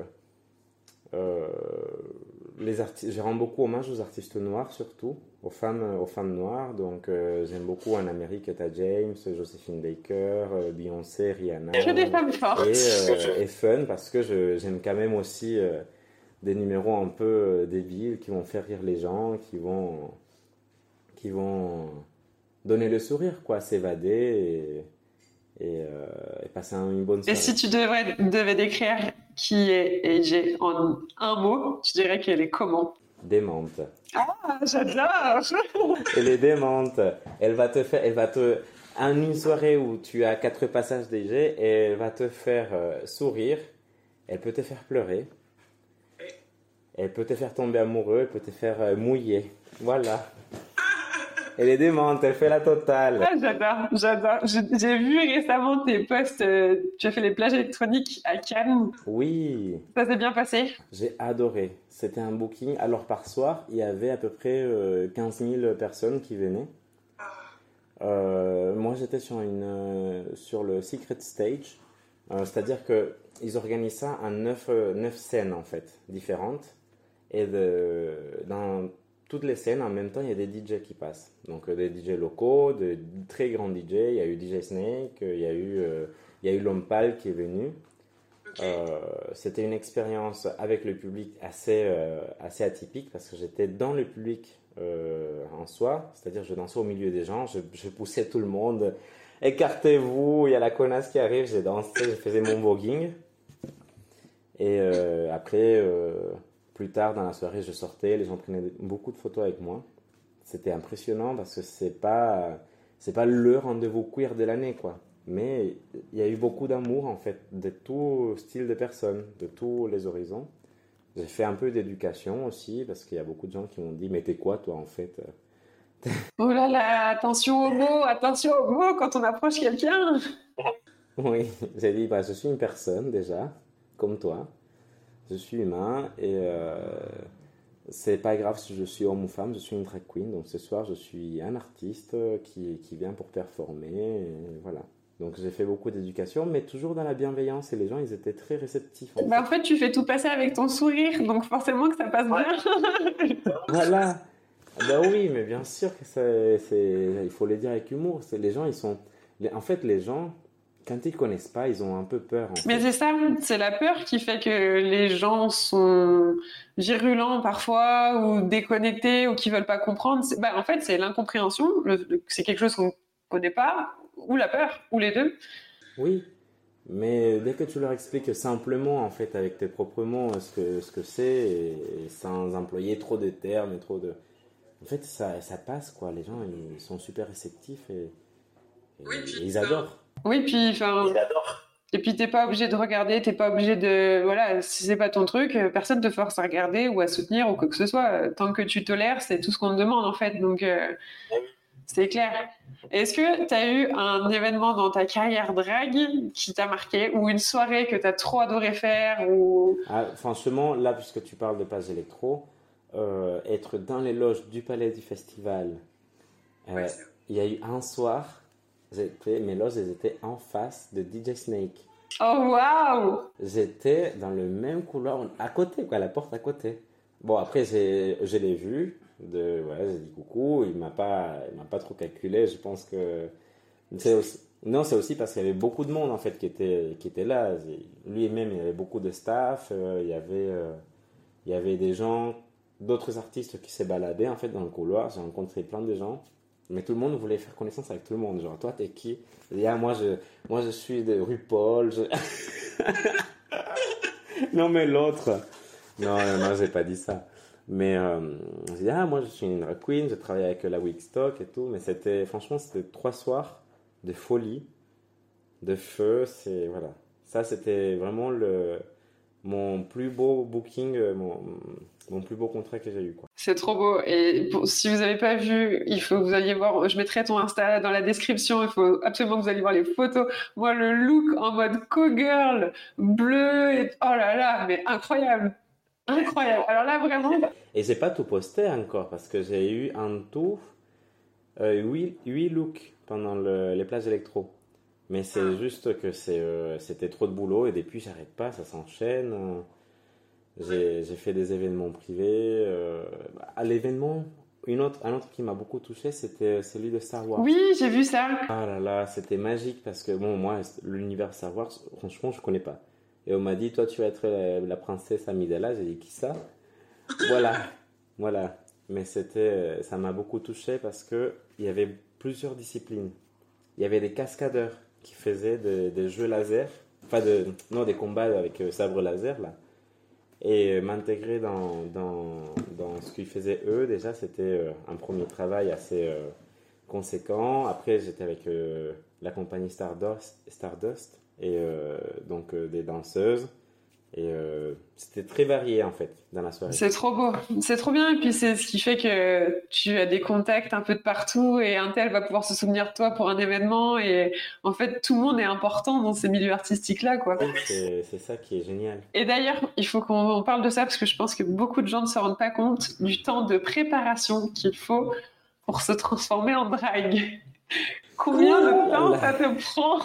les artistes, je rends beaucoup hommage aux artistes noirs surtout, aux femmes, aux femmes noires. Donc euh, j'aime beaucoup en Amérique Etta James, Josephine Baker, euh, Beyoncé, Rihanna. des femmes fortes. Et, fun parce que j'aime quand même aussi des numéros un peu débiles qui vont faire rire les gens, qui vont, qui vont donner le sourire, quoi, s'évader et, passer une bonne soirée. Et si tu devrais, devais décrire qui est AJ en un mot, tu dirais qu'elle est comment? Démente. Ah, j'adore Elle est démente. Elle va te faire, elle va te, en une soirée où tu as quatre passages d'AJ, elle va te faire euh, sourire, elle peut te faire pleurer, elle peut te faire tomber amoureux, elle peut te faire euh, mouiller. Voilà. Elle est démente, elle fait la totale. Ah, j'adore, j'adore. J'ai vu récemment tes posts, euh, tu as fait les plages électroniques à Cannes. Oui. Ça s'est bien passé? J'ai adoré. C'était un booking. Alors par soir, il y avait à peu près 15 euh, 000 personnes qui venaient. Euh, moi, j'étais sur, une, sur le Secret Stage. C'est-à-dire qu'ils organisent ça en 9, 9 scènes, en fait, différentes. Et de, dans toutes les scènes, en même temps, il y a des DJ qui passent. Donc euh, des DJ locaux, de très grands DJ. Il y a eu DJ Snake, il y a eu, euh, il y a eu Lompal qui est venu. Euh, c'était une expérience avec le public assez, assez atypique parce que j'étais dans le public en soi, c'est-à-dire je dansais au milieu des gens, je, je poussais tout le monde, écartez-vous, il y a la connasse qui arrive, j'ai dansé, je faisais mon voguing. Et après, plus tard dans la soirée, je sortais, les gens prenaient beaucoup de photos avec moi. C'était impressionnant parce que c'est pas c'est pas le rendez-vous queer de l'année quoi. Mais il y a eu beaucoup d'amour en fait de tout style de personnes, de tous les horizons. J'ai fait un peu d'éducation aussi parce qu'il y a beaucoup de gens qui m'ont dit mais t'es quoi toi en fait? Oh là là, attention aux mots, attention aux mots quand on approche quelqu'un. Oui, j'ai dit bah je suis une personne déjà comme toi je suis humain et euh, c'est pas grave si je suis homme ou femme, je suis une drag queen. Donc ce soir, je suis un artiste qui, qui vient pour performer. Et voilà. Donc j'ai fait beaucoup d'éducation, mais toujours dans la bienveillance et les gens, ils étaient très réceptifs. En, bah, fait. en fait, tu fais tout passer avec ton sourire, donc forcément que ça passe bien. voilà. Bah oui, mais bien sûr que c'est, il faut les dire avec humour. C'est les gens, ils sont, en fait, les gens, quand ils connaissent pas, ils ont un peu peur. Mais c'est ça, c'est la peur qui fait que les gens sont virulents parfois ou déconnectés ou qui veulent pas comprendre. Bah, en fait, c'est l'incompréhension, c'est quelque chose qu'on connaît pas, ou la peur, ou les deux. Oui, Mais dès que tu leur expliques simplement, en fait, avec tes propres mots, ce que ce que c'est, et, sans employer trop de termes et trop de... En fait, ça, ça passe, quoi. Les gens, ils sont super réceptifs et, ils adorent. Oui, puis... Enfin... Adorent. Et puis t'es pas obligé de regarder, t'es pas obligé de voilà, si c'est pas ton truc, euh, personne te force à regarder ou à soutenir ou quoi que ce soit. Tant que tu tolères, c'est tout ce qu'on te demande en fait. Donc euh, eh c'est clair. Est-ce que tu as eu un événement dans ta carrière drag qui t'a marqué ou une soirée que tu as trop adoré faire ou... Ah, franchement, là, puisque tu parles de Page Électro, euh, être dans les loges du Palais du Festival, il y a eu un soir mes loges étaient en face de DJ Snake. Oh waouh J'étais dans le même couloir, à côté, quoi, la porte à côté. Bon, après, je l'ai vu, de, ouais, j'ai dit coucou, il m'a pas, m'a pas trop calculé, je pense que. non, c'est aussi parce qu'il y avait beaucoup de monde, en fait, qui était, qui était là. Lui-même, il y avait beaucoup de staff, euh, il, y avait, euh, il y avait des gens, d'autres artistes qui s'est baladés, en fait, dans le couloir. J'ai rencontré plein de gens. Mais tout le monde voulait faire connaissance avec tout le monde. Genre, toi, t'es qui? Ah, moi, je, moi, je suis de RuPaul. Je... non, mais l'autre. Non, non, j'ai pas dit ça. Mais euh, je dis, ah, moi, je suis une drag queen, je travaille avec la Wigstock et tout. Mais c'était, franchement, c'était trois soirs de folie, de feu. C'est, voilà. Ça, c'était vraiment le, mon plus beau booking, euh, mon plus beau contrat que j'ai eu. C'est trop beau. Et si vous n'avez pas vu, il faut que vous alliez voir. Je mettrai ton Insta dans la description. Il faut absolument que vous alliez voir les photos. Moi, le look en mode co-girl, bleu, et... oh là là, mais incroyable. Incroyable. Alors là, vraiment. Et j'ai pas tout posté encore parce que j'ai eu en tout euh, 8, looks pendant les plages électro. Mais c'est ah. juste que euh, c'était trop de boulot et depuis, j'arrête pas, ça s'enchaîne. J'ai fait des événements privés. Euh, à l'événement, une autre, un autre qui m'a beaucoup touché, c'était celui de Star Wars. Oui, j'ai vu ça. Ah là là, c'était magique parce que bon, moi, l'univers Star Wars, franchement, je connais pas. Et on m'a dit, toi, tu vas être la, princesse Amidala. J'ai dit, qui ça? Voilà, voilà. Mais c'était, ça m'a beaucoup touché parce que il y avait plusieurs disciplines. Il y avait des cascadeurs qui faisaient des jeux laser, enfin de, non, des combats avec euh, sabre laser là et m'intégrer dans, dans, dans, ce qu'ils faisaient eux, déjà, c'était euh, un premier travail assez euh, conséquent. Après, j'étais avec euh, la compagnie Stardust, Stardust et donc des danseuses. Et euh, c'était très varié en fait dans la soirée. C'est trop beau, c'est trop bien. Et puis c'est ce qui fait que tu as des contacts un peu de partout et un tel va pouvoir se souvenir de toi pour un événement. Et en fait, tout le monde est important dans ces milieux artistiques-là. quoi. C'est ça qui est génial. Et d'ailleurs, il faut qu'on parle de ça parce que je pense que beaucoup de gens ne se rendent pas compte du temps de préparation qu'il faut pour se transformer en drague. Combien de temps ça te prend?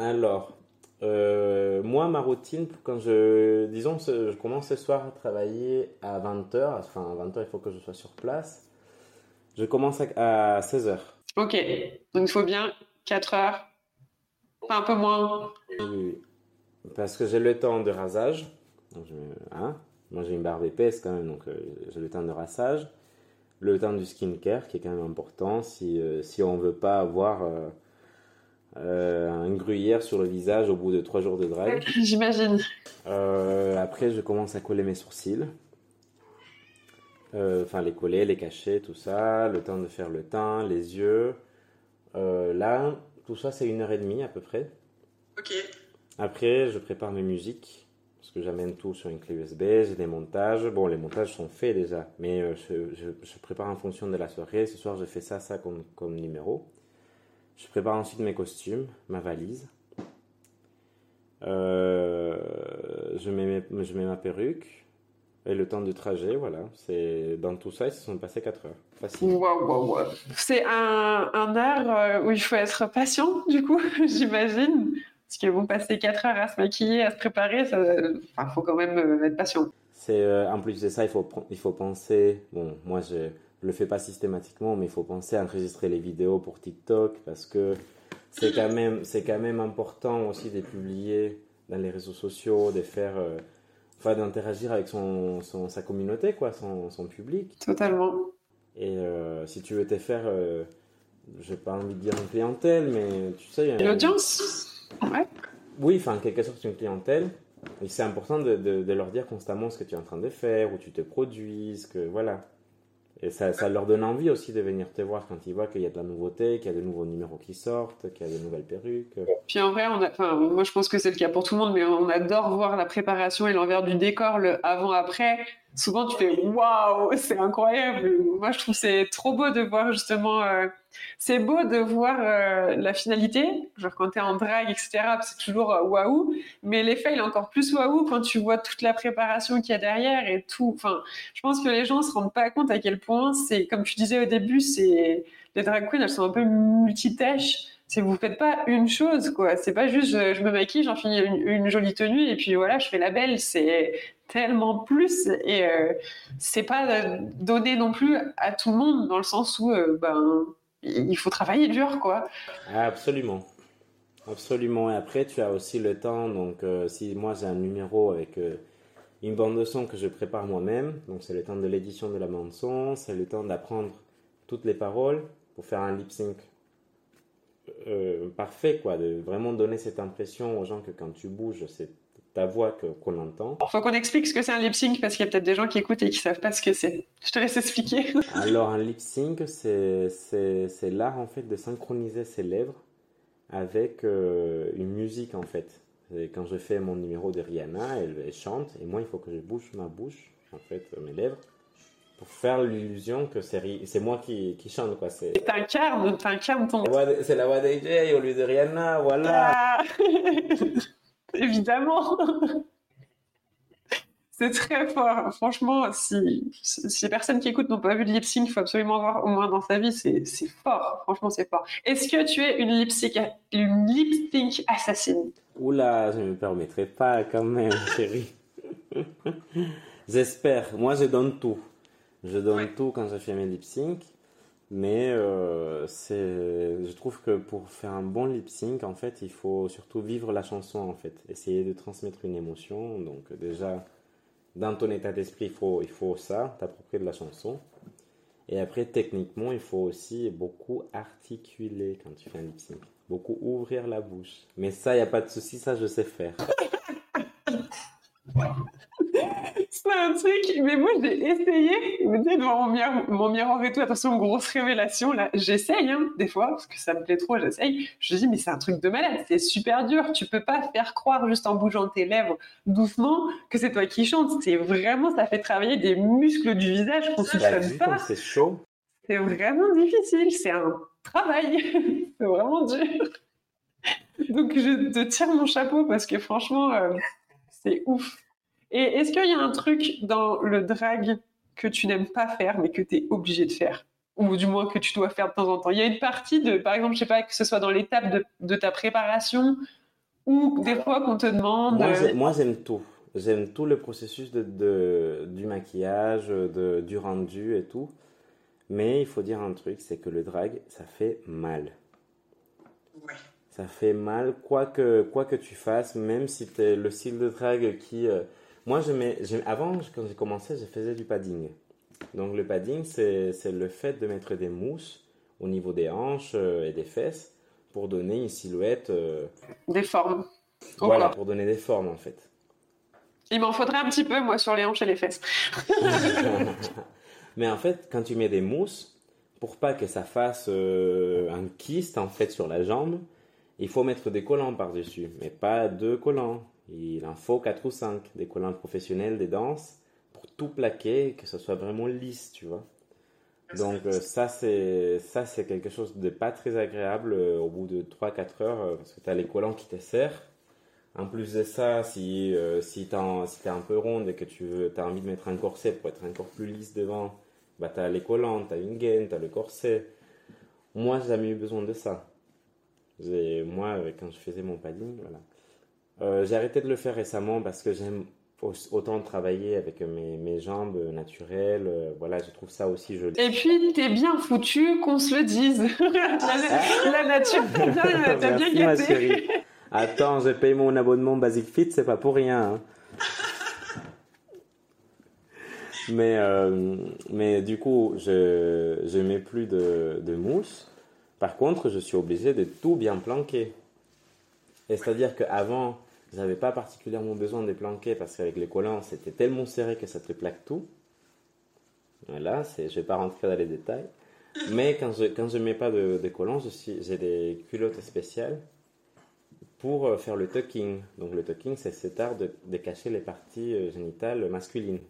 Alors, euh, moi, ma routine, quand je, disons, je commence ce soir à travailler à 20h, enfin à 20h, il faut que je sois sur place. Je commence à, 16h. Ok, donc il faut bien 4 heures, pas un peu moins. Oui, parce que j'ai le temps de rasage. Hein, moi, j'ai une barbe épaisse quand même, donc euh, j'ai le temps de rasage. Le temps du skincare, qui est quand même important si, euh, si on ne veut pas avoir euh, un gruyère sur le visage au bout de trois jours de drague. J'imagine. Euh, après, je commence à coller mes sourcils. Euh, enfin, les coller, les cacher, tout ça. Le temps de faire le teint, les yeux. là, tout ça, c'est une heure et demie à peu près. Ok. Après, je prépare mes musiques. Parce que j'amène tout sur une clé USB. J'ai des montages. Bon, les montages sont faits déjà. Mais je, prépare en fonction de la soirée. Ce soir, je fais ça, ça comme, comme numéro. Je prépare ensuite mes costumes, ma valise. Euh, je, mets je mets ma perruque et le temps du trajet, voilà. C'est dans tout ça, ils se sont passés 4 heures. Facile. C'est un, un art euh, où il faut être patient, du coup, j'imagine. Parce qu'ils vont passer 4 heures à se maquiller, à se préparer. Il faut quand même euh, être patient. C'est en plus de ça, il faut il faut penser. Bon, moi j'ai je le fais pas systématiquement, mais il faut penser à enregistrer les vidéos pour TikTok parce que c'est quand même, c'est quand même important aussi de publier dans les réseaux sociaux, de faire, euh, enfin d'interagir avec son, sa communauté, quoi, son, son public. Totalement. Et euh, si tu veux te faire, euh, j'ai pas envie de dire une clientèle, mais tu sais. L'audience Ouais. oui, enfin, en quelque sorte, une clientèle. Et c'est important de, de, leur dire constamment ce que tu es en train de faire, où tu te produis, que voilà. Et ça, ça, leur donne envie aussi de venir te voir quand ils voient qu'il y a de la nouveauté, qu'il y a de nouveaux numéros qui sortent, qu'il y a de nouvelles perruques. Puis en vrai, on a, enfin, moi je pense que c'est le cas pour tout le monde, mais on adore voir la préparation et l'envers du décor, le avant-après. Souvent tu fais waouh, c'est incroyable. Moi je trouve c'est trop beau de voir justement. Euh, c'est beau de voir euh, la finalité, genre quand tu es en drague, etc. C'est toujours euh, waouh, mais l'effet il est encore plus waouh quand tu vois toute la préparation qu'il y a derrière et tout. Enfin, je pense que les gens se rendent pas compte à quel point c'est, comme tu disais au début, c'est les drag queens, elles sont un peu multitâches. C'est vous faites pas une chose, quoi. C'est pas juste je, me maquille, j'en finis une, jolie tenue et puis voilà, je fais la belle. C'est tellement plus et euh, c'est pas donné non plus à tout le monde dans le sens où ben il faut travailler dur, quoi. Absolument. Absolument. Et après, tu as aussi le temps. Donc, euh, si moi j'ai un numéro avec euh, une bande de son que je prépare moi-même, donc c'est le temps de l'édition de la bande son, c'est le temps d'apprendre toutes les paroles pour faire un lip sync euh, parfait, quoi. De vraiment donner cette impression aux gens que quand tu bouges, c'est ta voix qu'on entend. Il faut qu'on explique ce que c'est un lip sync parce qu'il y a peut-être des gens qui écoutent et qui savent pas ce que c'est. Je te laisse expliquer. Alors un lip sync, c'est l'art en fait de synchroniser ses lèvres avec euh, une musique en fait. Et quand je fais mon numéro de Rihanna, elle, chante et moi il faut que je bouge ma bouche, en fait mes lèvres, pour faire l'illusion que c'est moi qui, qui chante quoi. C'est t'incarnes, ton. C'est la voix d'AJ au lieu de Rihanna, voilà. Ah. évidemment. c'est très fort. Franchement, si, les personnes qui écoutent n'ont pas vu de lip sync, il faut absolument voir au moins dans sa vie. C'est fort. Franchement, c'est fort. Est-ce que tu es une lip sync, une lip sync assassine? Oula, je ne me permettrai pas quand même, chérie. J'espère. Moi, je donne tout. Je donne tout quand je fais mes lip sync. Mais euh, je trouve que pour faire un bon lip sync, en fait, il faut surtout vivre la chanson, en fait. Essayer de transmettre une émotion. Donc, déjà, dans ton état d'esprit, il faut, il faut ça, t'approprier de la chanson. Et après, techniquement, il faut aussi beaucoup articuler quand tu fais un lip sync. Beaucoup ouvrir la bouche. Mais ça, il n'y a pas de souci, ça, je sais faire. c'est un truc, mais moi j'ai essayé, devant mon miroir, mon miroir et tout, attention, grosse révélation là, j'essaye hein, des fois, parce que ça me plaît trop, j'essaye. Je me dis, mais c'est un truc de malade, c'est super dur, tu peux pas faire croire juste en bougeant tes lèvres doucement que c'est toi qui chantes. C'est vraiment, ça fait travailler des muscles du visage qu'on soupçonne pas. C'est chaud. C'est vraiment difficile, c'est un travail, c'est vraiment dur. Donc je te tire mon chapeau parce que franchement, euh, c'est ouf. Et est-ce qu'il y a un truc dans le drag que tu n'aimes pas faire, mais que tu es obligé de faire? Ou du moins que tu dois faire de temps en temps? Il y a une partie de, par exemple, je sais pas, que ce soit dans l'étape de, ta préparation, ou des fois qu'on te demande. Moi, j'aime tout. J'aime tout le processus de, du maquillage, de, du rendu et tout. Mais il faut dire un truc, c'est que le drag, ça fait mal. Ouais. Ça fait mal, quoi que, quoi que tu fasses, même si tu es le style de drag qui... Euh, moi, je mets, avant, quand j'ai commencé, je faisais du padding. Donc, le padding, c'est le fait de mettre des mousses au niveau des hanches euh, et des fesses pour donner une silhouette. Euh, des formes. Voilà, pour donner des formes, en fait. Il m'en faudrait un petit peu, moi, sur les hanches et les fesses. Mais en fait, quand tu mets des mousses, pour pas que ça fasse euh, un kyste, en fait, sur la jambe, il faut mettre des collants par-dessus, mais pas deux collants. Il en faut 4 ou 5, des collants professionnels, des danses, pour tout plaquer, que ce soit vraiment lisse, tu vois. Donc euh, ça c'est ça c'est quelque chose de pas très agréable euh, au bout de 3-4 heures euh, parce que tu as les collants qui te serrent. En plus de ça, si, si tu es un peu ronde et que tu as envie de mettre un corset pour être encore plus lisse devant, bah tu as les collants, tu as une gaine, tu as le corset. Moi, j'ai jamais eu besoin de ça. Moi, quand je faisais mon padding, voilà. Euh, j'ai arrêté de le faire récemment parce que j'aime autant travailler avec mes, mes jambes naturelles. Euh, voilà, je trouve ça aussi joli. Et puis, t'es bien foutu qu'on se le dise. la, nature, t'as bien, bien gâté. Attends, j'ai payé mon abonnement Basic Fit, c'est pas pour rien. Hein. mais, euh, mais du coup, je ne mets plus de, de mousse. Par contre, je suis obligé de tout bien planquer. Et c'est-à-dire qu'avant, j'avais pas particulièrement besoin de planquer parce qu'avec les collants, c'était tellement serré que ça te plaque tout. Voilà, je vais pas rentrer dans les détails. Mais quand je quand je mets pas de, de collants, j'ai des culottes spéciales pour euh, faire le tucking. Donc le tucking, c'est cet art de, de cacher les parties euh, génitales masculines.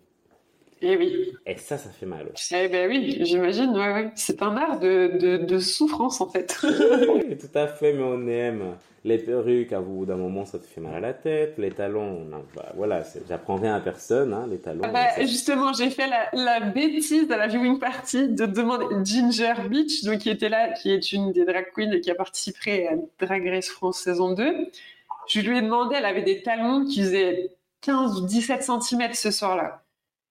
Et eh oui. Et ça, ça fait mal. Eh ben oui, j'imagine. Ouais, ouais. C'est un art de, de, de, souffrance en fait. oui, tout à fait, mais on aime les perruques. À bout d'un moment, ça te fait mal à la tête. Les talons, non, bah, voilà, j'apprends rien à personne. Hein, les talons. Bah, justement, j'ai fait la, la, bêtise à la viewing party de demander Ginger Beach, donc qui était là, qui est une des drag queens et qui a participé à Drag Race France saison 2. Je lui ai demandé, elle avait des talons qui faisaient 15 ou 17 cm ce soir-là.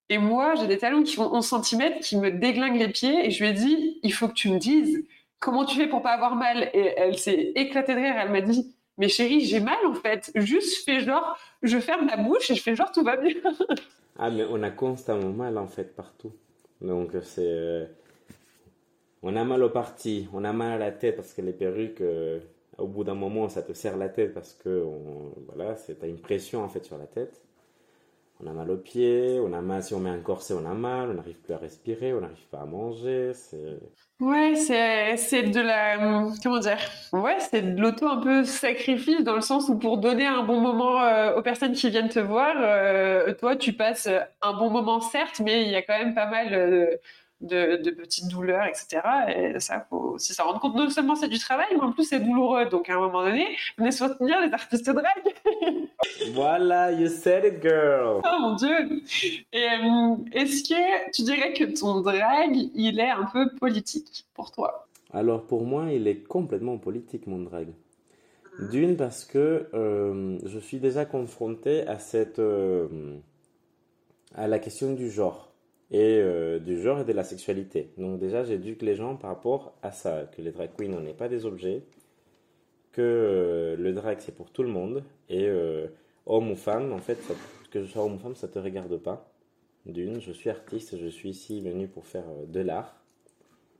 Et moi, j'ai des talons qui font 11 cm, qui me déglinguent les pieds. Et je lui ai dit, il faut que tu me dises comment tu fais pour pas avoir mal? Et elle s'est éclatée de rire. Elle m'a dit, mais chérie, j'ai mal en fait. Juste fais genre, je ferme la bouche et je fais genre tout va bien. ah, mais on a constamment mal en fait partout. Donc c'est. Euh, on a mal aux parties, on a mal à la tête parce que les perruques, euh, au bout d'un moment, ça te serre la tête parce que on... voilà, c'est une pression en fait sur la tête on a mal aux pieds, on a mal, si on met un corset, on a mal, on n'arrive plus à respirer, on n'arrive pas à manger. C'est... Ouais, c'est, c'est de la. Comment dire? Ouais, c'est de l'auto un peu sacrifice dans le sens où pour donner un bon moment euh, aux personnes qui viennent te voir, euh, toi, tu passes un bon moment, certes, mais il y a quand même pas mal. Euh, de, petites douleurs, etc. Et ça, faut aussi s'en rendre compte. Non seulement c'est du travail, mais en plus c'est douloureux. Donc à un moment donné, venez soutenir les artistes drag. voilà, you said it, girl. Oh mon dieu. Euh, est-ce que tu dirais que ton drag, il est un peu politique pour toi? Alors pour moi, il est complètement politique, mon drag. D'une parce que euh, je suis déjà confronté à cette euh, à la question du genre et euh, du genre et de la sexualité. Donc déjà, j'éduque les gens par rapport à ça, que les drag queens, on pas des objets, que euh, le drag, c'est pour tout le monde, et euh, homme ou femme, en fait, que je sois homme ou femme, ça te regarde pas. D'une, je suis artiste, je suis ici venu pour faire de l'art.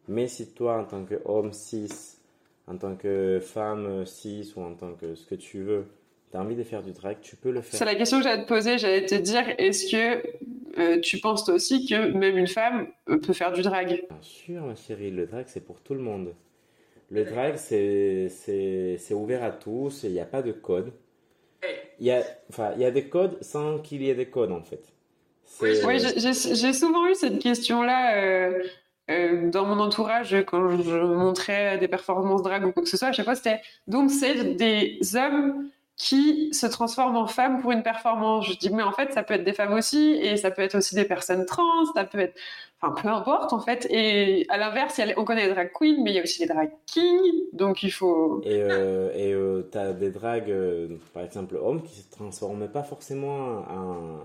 Mais si toi, en tant qu'homme cis, en tant que femme cis, ou en tant que ce que tu veux, tu as envie de faire du drag, tu peux le faire. C'est la question que j'allais te poser, j'allais te dire, est-ce que euh, tu penses toi aussi que même une femme euh, peut faire du drag? Bien sûr, ma chérie, le drag c'est pour tout le monde. Le drag c'est ouvert à tous, il n'y a pas de code. Il y, a, enfin, il y a des codes sans qu'il y ait des codes en fait. Oui, j'ai souvent eu cette question-là. Euh, dans mon entourage, quand je montrais des performances drag ou quoi que ce soit, à chaque fois c'était donc c'est des hommes qui se transforment en femmes pour une performance. Je dis, mais en fait, ça peut être des femmes aussi, et ça peut être aussi des personnes trans, ça peut être, enfin, peu importe, en fait. Et à l'inverse, on connaît les drag queens, mais il y a aussi les drag kings, donc il faut... Et euh, et euh, t'as des drags, euh, par exemple, hommes, qui se transforment pas forcément en,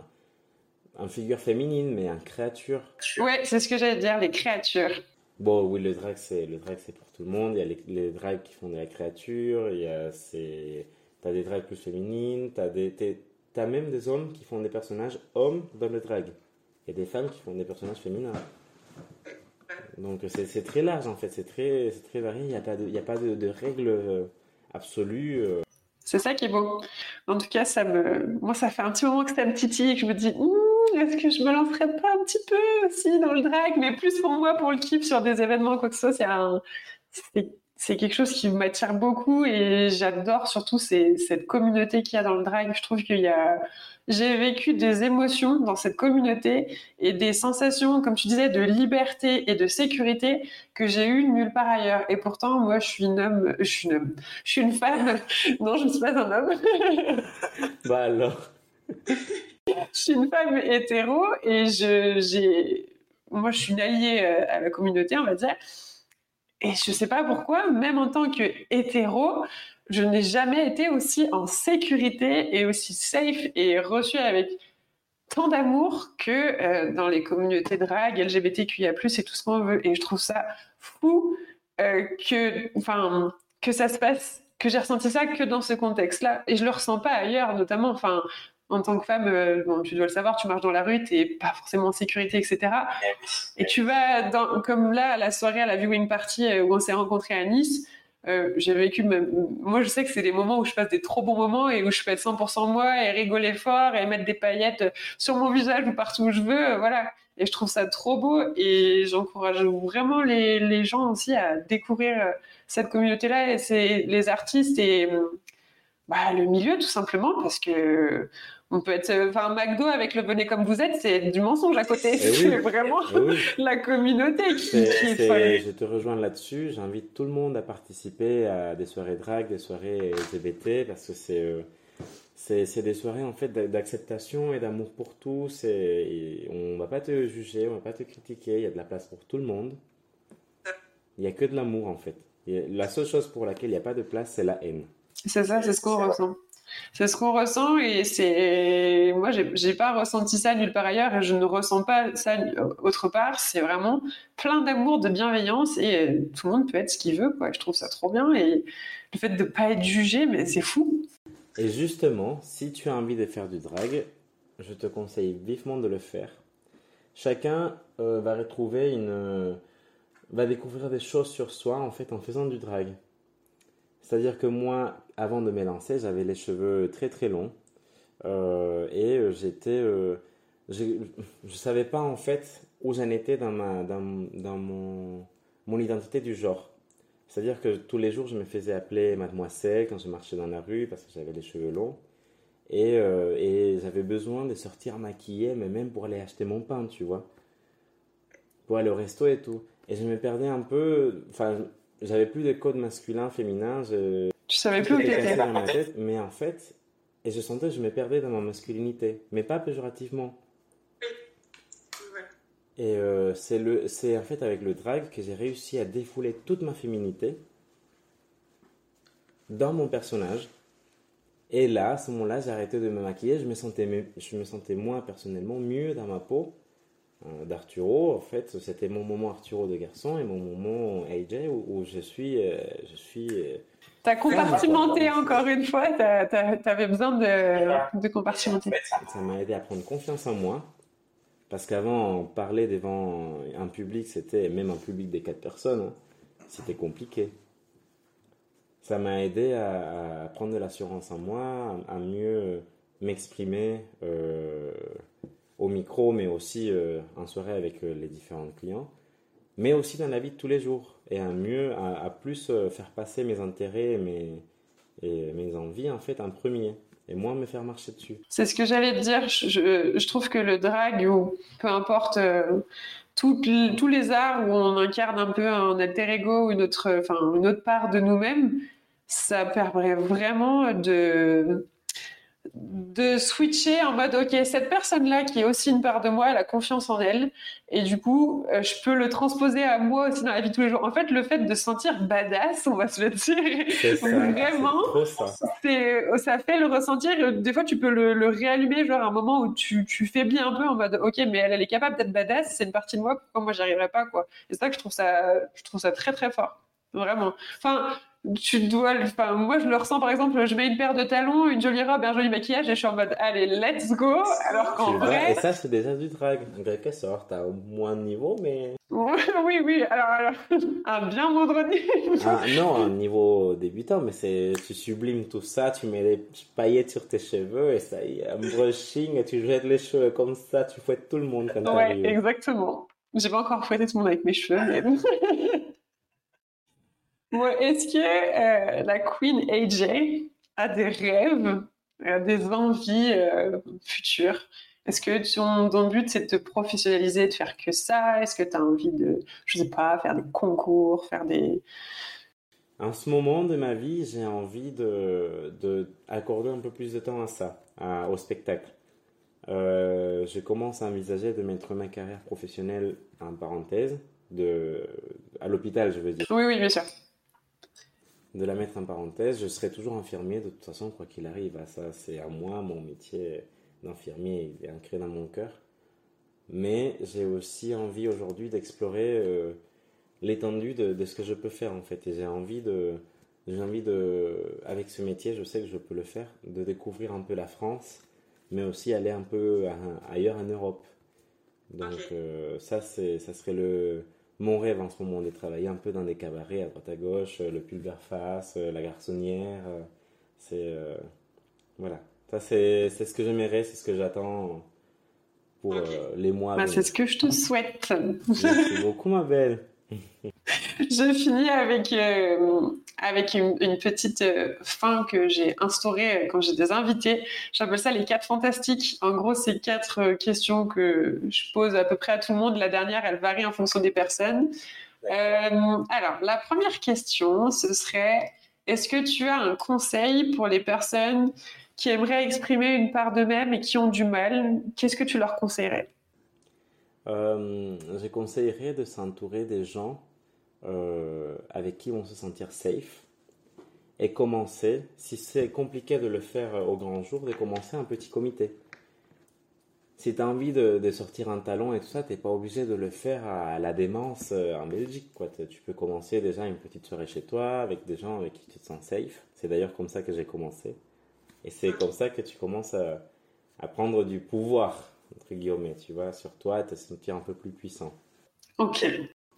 en figure féminine, mais en créature. Ouais, c'est ce que j'allais dire, les créatures. Bon, oui, le drag, c'est, le drag, c'est pour tout le monde. Il y a les, les drags qui font de la créature, il y a, c'est T'as des drags plus féminines, t'as des, t'as même des hommes qui font des personnages hommes dans le drag. Et des femmes qui font des personnages féminins. Donc c'est très large en fait, c'est très, très varié, il n'y a pas de, a pas de, règles euh, absolues. Euh. C'est ça qui est beau. En tout cas, ça me... moi ça fait un petit moment que ça me titille et que je me dis, hum, est-ce que je me lancerais pas un petit peu aussi dans le drag, mais plus pour moi, pour le kiff sur des événements, quoi que ce soit, c'est c'est quelque chose qui m'attire beaucoup et j'adore surtout cette communauté qu'il y a dans le drag. Je trouve qu'il y a, j'ai vécu des émotions dans cette communauté et des sensations, comme tu disais, de liberté et de sécurité que j'ai eu nulle part ailleurs. Et pourtant, moi, je suis une homme, je suis une homme, je suis une femme. Non, je ne suis pas un homme. bah alors. je suis une femme hétéro et je, j'ai, moi, je suis une alliée euh, à la communauté, on va dire. Et je ne sais pas pourquoi, même en tant que hétéro, je n'ai jamais été aussi en sécurité et aussi safe et reçue avec tant d'amour que euh, dans les communautés drag, LGBTQIA+, et tout ce qu'on veut. Et je trouve ça fou euh, que, que ça se passe, que j'ai ressenti ça que dans ce contexte-là. Et je le ressens pas ailleurs, notamment, enfin, en tant que femme, euh, tu dois le savoir, tu marches dans la rue, tu n'es pas forcément en sécurité, etc. Et tu vas, dans, comme là, à la soirée, à la viewing party euh, où on s'est rencontrés à Nice, euh, j'ai vécu moi je sais que c'est des moments où je passe des trop bons moments et où je peux être 100% moi et rigoler fort et mettre des paillettes sur mon visage ou partout où je veux, voilà. Et je trouve ça trop beau et j'encourage vraiment les, les, gens aussi à découvrir cette communauté-là et c'est les artistes et bah, le milieu tout simplement parce que on peut être, enfin, McDo avec le venez comme vous êtes, c'est du mensonge à côté. Eh c'est vraiment eh la communauté qui, est, Je te rejoins là-dessus. J'invite tout le monde à participer à des soirées drag, des soirées LGBT, parce que c'est, euh, c'est, des soirées en fait d'acceptation et d'amour pour tous. Et, on va pas te juger, on va pas te critiquer. Il y a de la place pour tout le monde. Il y a que de l'amour en fait. la seule chose pour laquelle il n'y a pas de place, c'est la haine. C'est ça, c'est ce qu'on ressent. C'est ce qu'on ressent et c'est moi j'ai pas ressenti ça nulle part ailleurs et je ne ressens pas ça autre part. C'est vraiment plein d'amour, de bienveillance et euh, tout le monde peut être ce qu'il veut quoi. Je trouve ça trop bien et le fait de pas être jugé, mais c'est fou. Et justement, si tu as envie de faire du drag, je te conseille vivement de le faire. Chacun euh, va retrouver une va découvrir des choses sur soi en fait en faisant du drag. C'est-à-dire que moi, avant de me lancer, j'avais les cheveux très très longs euh, et euh, j'étais, euh, je ne savais pas en fait où j'en étais dans ma, dans, dans mon, mon identité du genre. C'est-à-dire que tous les jours, je me faisais appeler mademoiselle quand je marchais dans la rue parce que j'avais les cheveux longs. Et, et j'avais besoin de sortir maquillée, mais même pour aller acheter mon pain, tu vois. Pour aller au resto et tout. Et je me perdais un peu. Enfin, j'avais plus de code masculin, féminin. Je, tu savais plus où t'étais. dans ma tête, mais en fait, et je sentais que je me perdais dans ma masculinité, mais pas péjorativement. Et euh, c'est le, c'est en fait avec le drag que j'ai réussi à défouler toute ma féminité dans mon personnage. Et là, à ce moment-là, j'ai arrêté de me maquiller. Je me sentais, je me sentais moi personnellement mieux dans ma peau. Euh, d'Arturo. En fait, c'était mon moment Arturo de garçon et mon moment AJ où, je suis, euh, je suis. Euh, T'as compartimenté encore une fois. T'avais besoin de, de compartimenter. Ça m'a aidé à prendre confiance en moi. Parce qu'avant, parler devant un public, c'était même un public des quatre personnes, hein, c'était compliqué. Ça m'a aidé à, prendre de l'assurance en moi, à, mieux m'exprimer au micro, mais aussi euh, en soirée avec euh, les différents clients, mais aussi dans la vie de tous les jours, et à mieux, à, plus euh, faire passer mes intérêts et mes, mes envies en fait en premier, et moins me faire marcher dessus. C'est ce que j'allais te dire, je, je, trouve que le drag, ou peu importe... tous les arts où on incarne un peu un alter ego ou une autre, une autre part de nous-mêmes, ça permet vraiment de, de switcher en mode ok cette personne là qui est aussi une part de moi elle a confiance en elle. Et du coup euh, je peux le transposer à moi aussi dans la vie de tous les jours. En fait le fait de se sentir badass on va se le dire vraiment c'est ça. fait le ressentir. Des fois tu peux le, réallumer genre un moment où tu, tu fais bien un peu en mode ok mais elle elle est capable d'être badass c'est une partie de moi pourquoi moi j'y arriverais pas quoi. Et c'est ça que je trouve ça je trouve ça très très fort vraiment. Enfin tu dois enfin moi je le ressens par exemple je mets une paire de talons une jolie robe un joli maquillage et je suis en mode allez let's go. Alors qu'en vrai. et ça c'est déjà du drag en quelque sorte à moins de niveau mais oui oui alors, un bien vendredi ah, non un niveau débutant mais c'est tu sublimes tout ça tu mets des paillettes sur tes cheveux et ça y est un brushing et tu jettes les cheveux comme ça tu fouettes tout le monde quand ouais exactement. J'ai pas encore fouetté tout le monde avec mes cheveux mais... Est-ce que euh, la Queen AJ a des rêves, des envies euh, futures? Est-ce que ton, but c'est de te professionnaliser, de faire que ça? Est-ce que tu as envie de, je sais pas, faire des concours, faire des... En ce moment de ma vie, j'ai envie de, de, accorder un peu plus de temps à ça, au spectacle. Euh, je commence à envisager de mettre ma carrière professionnelle en parenthèse, de, à l'hôpital, je veux dire. Oui, oui, bien sûr de la mettre en parenthèse. Je serai toujours infirmier de toute façon, quoi qu'il arrive. Ah, ça, c'est à moi, mon métier d'infirmier est ancré dans mon cœur. Mais j'ai aussi envie aujourd'hui d'explorer euh, l'étendue de, ce que je peux faire en fait. Et j'ai envie de, j'ai envie de, avec ce métier, je sais que je peux le faire, de découvrir un peu la France, mais aussi aller un peu ailleurs en Europe. Donc euh, ça, c'est, ça serait le, mon rêve en ce moment de travailler un peu dans des cabarets à droite à gauche, le Pulverface, la Garçonnière. c'est voilà, ça c'est ce que j'aimerais, c'est ce que j'attends pour les mois. Bah, c'est ce que je te souhaite. Merci beaucoup ma belle. je finis avec, euh, avec une, petite euh, fin que j'ai instaurée quand j'ai des invités. J'appelle ça les quatre fantastiques. En gros, c'est quatre euh, questions que je pose à peu près à tout le monde. La dernière, elle varie en fonction des personnes. alors, la première question, ce serait est-ce que tu as un conseil pour les personnes qui aimeraient exprimer une part d'eux-mêmes et qui ont du mal? Qu'est-ce que tu leur conseillerais? Euh, je conseillerais de s'entourer des gens euh, avec qui on se sentir safe et commencer, si c'est compliqué de le faire au grand jour, de commencer un petit comité. Si tu as envie de, sortir un talon et tout ça, tu n'es pas obligé de le faire à la démence euh, en Belgique. Quoi. Tu peux commencer déjà une petite soirée chez toi avec des gens avec qui tu te sens safe. C'est d'ailleurs comme ça que j'ai commencé. Et c'est comme ça que tu commences à, à prendre du pouvoir entre guillemets, tu vois, sur toi, te sentir un peu plus puissant. Ok.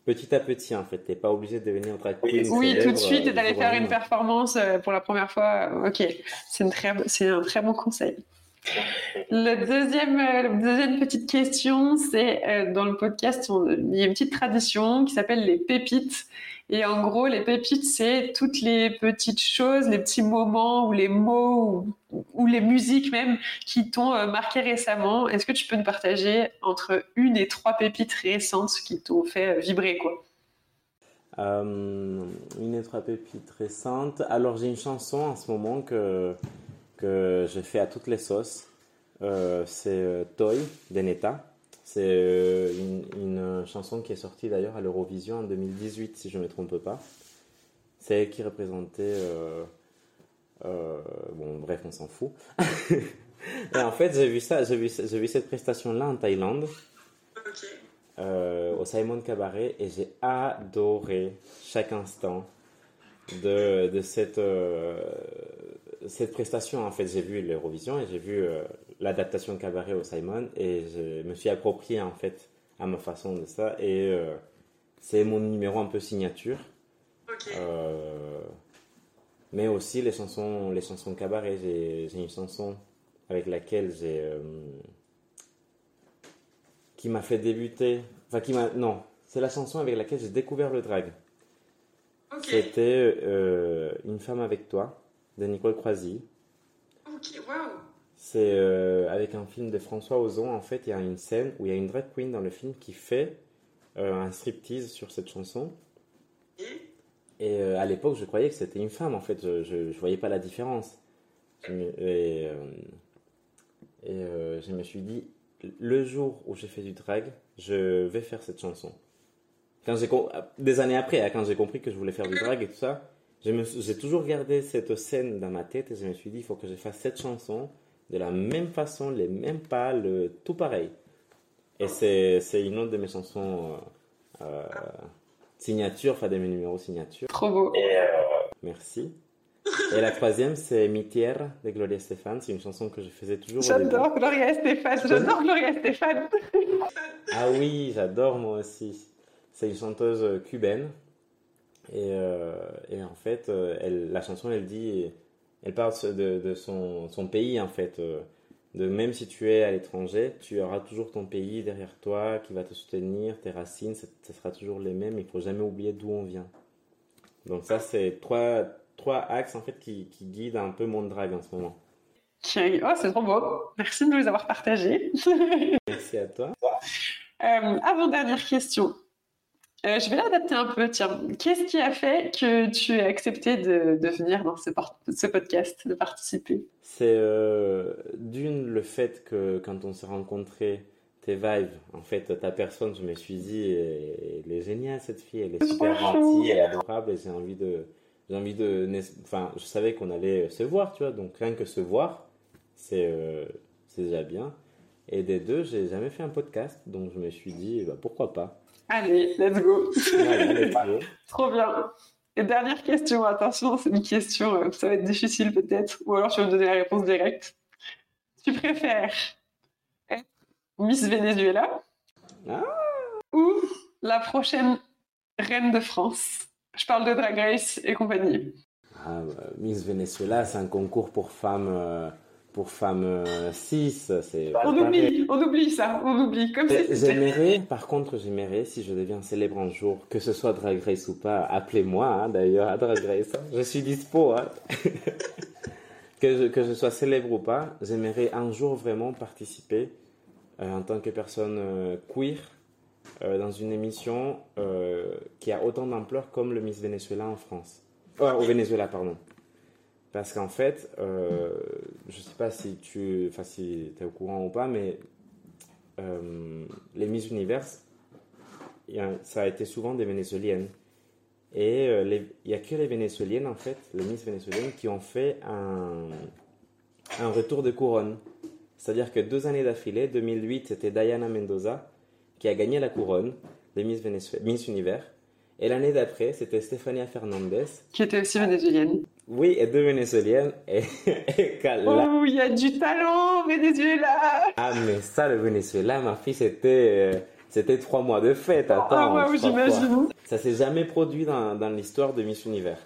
Petit à petit, en fait, t'es pas obligé de devenir drag queen. Oui, tout de suite, euh, d'aller faire une performance euh, pour la première fois. Ok, c'est c'est un très bon conseil. Euh, la deuxième petite question, c'est dans le podcast, il y a une petite tradition qui s'appelle les pépites. Et en gros, les pépites, c'est toutes les petites choses, les petits moments ou les mots ou, les musiques même qui t'ont euh, marqué récemment. Est-ce que tu peux nous partager entre une et trois pépites récentes qui t'ont fait euh, vibrer quoi? Euh, Une et trois pépites récentes. Alors j'ai une chanson en ce moment que, que je fais à toutes les sauces. c'est Toy d'Eneta. C'est euh, une, chanson qui est sortie d'ailleurs à l'Eurovision en 2018, si je ne me trompe pas. C'est elle qui représentait. Euh, euh, bon, bref, on s'en fout. et en fait, j'ai vu ça, j'ai vu, j'ai vu cette prestation-là en Thaïlande. au Simon Cabaret et j'ai adoré chaque instant de, de cette, cette prestation. En fait, j'ai vu l'Eurovision et j'ai vu l'adaptation cabaret au Simon et je me suis approprié en fait à ma façon de ça et euh, c'est mon numéro un peu signature. Euh, mais aussi les chansons, les chansons cabaret. J'ai une chanson avec laquelle j'ai euh, qui m'a fait débuter. Enfin qui m'a non, c'est la chanson avec laquelle j'ai découvert le drag. C'était Une femme avec toi de Nicole Croisy. Ok, wow. C'est euh, avec un film de François Ozon, en fait, il y a une scène où il y a une drag queen dans le film qui fait euh, un striptease sur cette chanson. Et? Euh, à l'époque, je croyais que c'était une femme, en fait, je ne voyais pas la différence. et, et je me suis dit, le jour où j'ai fait du drag, je vais faire cette chanson. Quand j'ai des années après, hein, quand j'ai compris que je voulais faire du drag et tout ça, j'ai toujours gardé cette scène dans ma tête et je me suis dit, il faut que je fasse cette chanson de la même façon, les mêmes pas, le, tout pareil. Et c'est une autre de mes chansons euh, euh, signature, enfin de mes numéros signature. Trop beau. Euh, merci. Et la troisième, c'est Mitière de Gloria Estefan. C'est une chanson que je faisais toujours. J'adore Gloria Estefan. J'adore Gloria Estefan. ah oui, j'adore moi aussi. C'est une chanteuse cubaine. Et, et en fait, elle, la chanson, elle dit elle parle de, son, pays en fait. Euh, de même si tu es à l'étranger, tu auras toujours ton pays derrière toi qui va te soutenir, tes racines, ce sera toujours les mêmes. Il faut jamais oublier d'où on vient. Donc ça, c'est trois, trois axes en fait qui, guident un peu mon drag en ce moment. Oh, c'est trop beau. Merci de nous avoir partagés. Merci à toi. Euh, avant dernière question. Euh, je vais l'adapter un peu. Tiens, qu'est-ce qui a fait que tu as accepté de, de venir dans ce, ce, podcast, de participer? C'est euh, d'une le fait que quand on s'est rencontrés, tes vibes, en fait, ta personne, je me suis dit, elle est géniale cette fille, elle est super gentille, elle est adorable, et j'ai envie de, j'ai envie de, enfin, je savais qu'on allait se voir, tu vois, donc rien que se voir, c'est, euh, c'est déjà bien. Et des deux, j'ai jamais fait un podcast, donc je me suis dit, bah, pourquoi pas? Allez, let's go. Trop bien. Et dernière question, attention, c'est une question, euh, ça va être difficile peut-être, ou alors tu vas me donner la réponse directe. Tu préfères être Miss Venezuela ah. ou la prochaine reine de France? Je parle de Drag Race et compagnie. Ah, bah, Miss Venezuela, c'est un concours pour femmes, euh, pour femmes 6. C'est on oublie, on oublie ça, on oublie. Comme j'aimerais, par contre, j'aimerais, si je deviens célèbre un jour, que ce soit Drag Race ou pas, appelez-moi hein, d'ailleurs à Drag Race. Hein. Je suis dispo. Hein. que, je, que je sois célèbre ou pas, j'aimerais un jour vraiment participer euh, en tant que personne euh, queer euh, dans une émission qui a autant d'ampleur comme le Miss Venezuela en France. au Venezuela, pardon. Parce qu'en fait, je sais pas si tu si es au courant ou pas, mais les Miss Univers, ça a été souvent des Vénézuéliennes. Et il n'y a que les Vénézuéliennes, en fait, les Miss Vénézuéliennes, qui ont fait un, retour de couronne. C'est-à-dire que deux années d'affilée, 2008, c'était Diana Mendoza qui a gagné la couronne de Miss, Miss Univers. Et l'année d'après, c'était Stefania Fernandez. Qui était aussi vénézuélienne. Oui, et deux vénézuéliennes. Et, Oh, il y a du talent, Venezuela Ah, mais ça, le Venezuela, ma fille, c'était... Euh, c'était trois mois de fête, attends. Ah ouais, j'imagine. Ça s'est jamais produit dans, dans l'histoire de Miss Univers.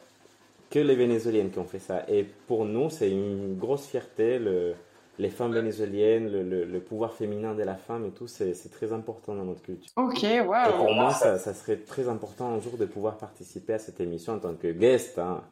Que les Vénézuéliennes qui ont fait ça. Et pour nous, c'est une grosse fierté. Le, les femmes vénézuéliennes, le, pouvoir féminin de la femme et tout, c'est très important dans notre culture. Ok, wow. pour moi, ça, serait très important un jour de pouvoir participer à cette émission en tant que guest, hein,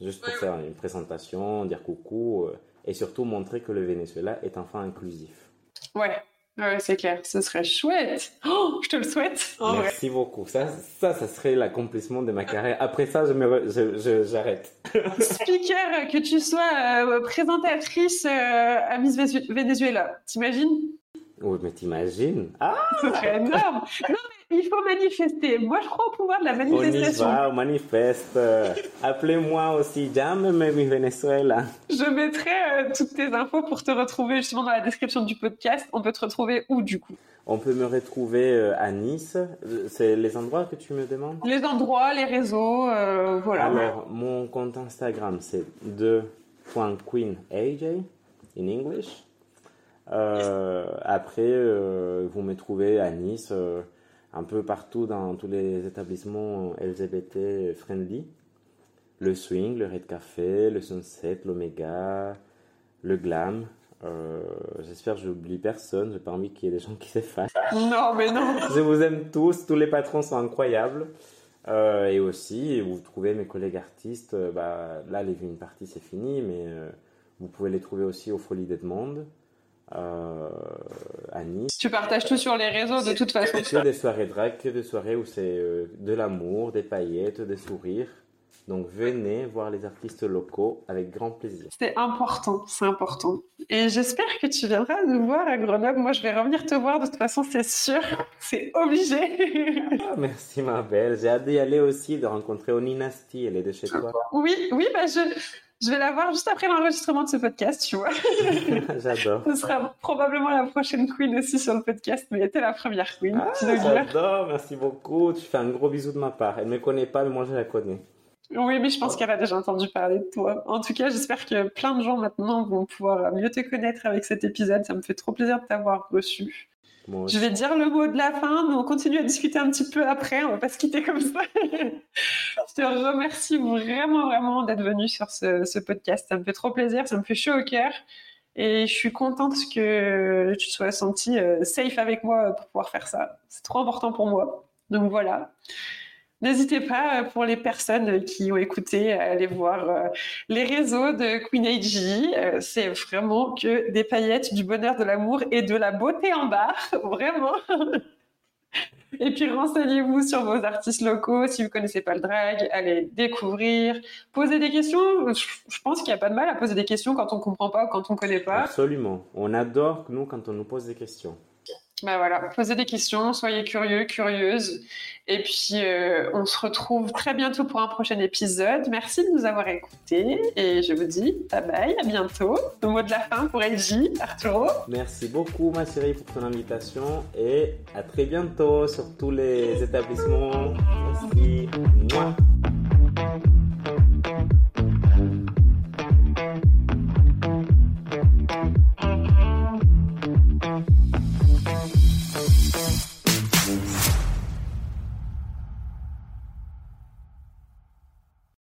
juste pour faire une présentation, dire coucou euh, et surtout montrer que le Venezuela est enfin inclusif. Ouais, Ouais, c'est clair, ce serait chouette. Oh, je te le souhaite. Merci beaucoup. Ça, ça, ça serait l'accomplissement de ma carrière. Après ça, je j'arrête. Speaker, que tu sois euh, présentatrice euh, à Miss Venezuela, t'imagines? Oui, mais t'imagines? Ah Ce serait énorme. Non, il faut manifester. Moi, je crois au pouvoir de la manifestation. On y va, on manifeste. Appelez-moi aussi, jamais mi Venezuela. Je mettrai euh, toutes tes infos pour te retrouver justement dans la description du podcast. On peut te retrouver où du coup? On peut me retrouver euh, à Nice. C'est les endroits que tu me demandes? Les endroits, les réseaux, euh, voilà. Alors, mon compte Instagram, c'est de.queenaj in English. après, vous me trouvez à Nice un peu partout dans tous les établissements LGBT friendly. Le swing, le red café, le sunset, l'oméga, le glam. Euh, j'espère que j'oublie personne. J'ai pas envie qu'il y ait des gens qui s'effacent. Non, mais non. Je vous aime tous. Tous les patrons sont incroyables. Euh, et aussi, vous trouvez mes collègues artistes. Euh, bah, là, les une partie, c'est fini, mais vous pouvez les trouver aussi au Folies d'Edmond euh, à Nice. Tu partages tout sur les réseaux de toute façon. Que des soirées drag, que des soirées où c'est euh, de l'amour, des paillettes, des sourires. Donc venez voir les artistes locaux avec grand plaisir. C'est important, c'est important. Et j'espère que tu viendras nous voir à Grenoble. Moi, je vais revenir te voir de toute façon, c'est sûr, c'est obligé. Ah, merci ma belle. J'ai hâte d'y aller aussi, de rencontrer Oninasti. Elle est de chez toi. Oui, oui, bah je, je vais la voir juste après l'enregistrement de ce podcast, tu vois. J'adore. Ce sera probablement la prochaine queen aussi sur le podcast, mais elle était la première queen. Ah, j'adore, merci beaucoup. Tu fais un gros bisou de ma part. Elle ne me connaît pas, mais moi je la connais. Oui, mais je pense qu'elle a déjà entendu parler de toi. En tout cas, j'espère que plein de gens maintenant vont pouvoir mieux te connaître avec cet épisode. Ça me fait trop plaisir de t'avoir reçu. Je vais dire le mot de la fin, mais on continue à discuter un petit peu après. On va pas se quitter comme ça. je te remercie vraiment, vraiment d'être venu sur ce, podcast. Ça me fait trop plaisir, ça me fait chaud au cœur. Et je suis contente que tu sois senti euh, safe avec moi pour pouvoir faire ça. C'est trop important pour moi. Donc voilà. N'hésitez pas, euh, pour les personnes qui ont écouté, à aller voir euh, les réseaux de Queen AG. Euh, c'est vraiment que des paillettes, du bonheur, de l'amour et de la beauté en bas. Vraiment. Et puis renseignez-vous sur vos artistes locaux. Si vous connaissez pas le drag, allez découvrir, poser des questions. Je pense qu'il n'y a pas de mal à poser des questions quand on comprend pas ou quand on connaît pas. Absolument. On adore nous quand on nous pose des questions. Bah voilà, posez des questions, soyez curieux, curieuses. Et puis, euh, on se retrouve très bientôt pour un prochain épisode. Merci de nous avoir écoutés. Et je vous dis bye bye, à bientôt. Le mot de la fin pour Elgie, Arturo. Merci beaucoup, ma chérie, pour ton invitation. Et à très bientôt sur tous les établissements. Merci. Moi.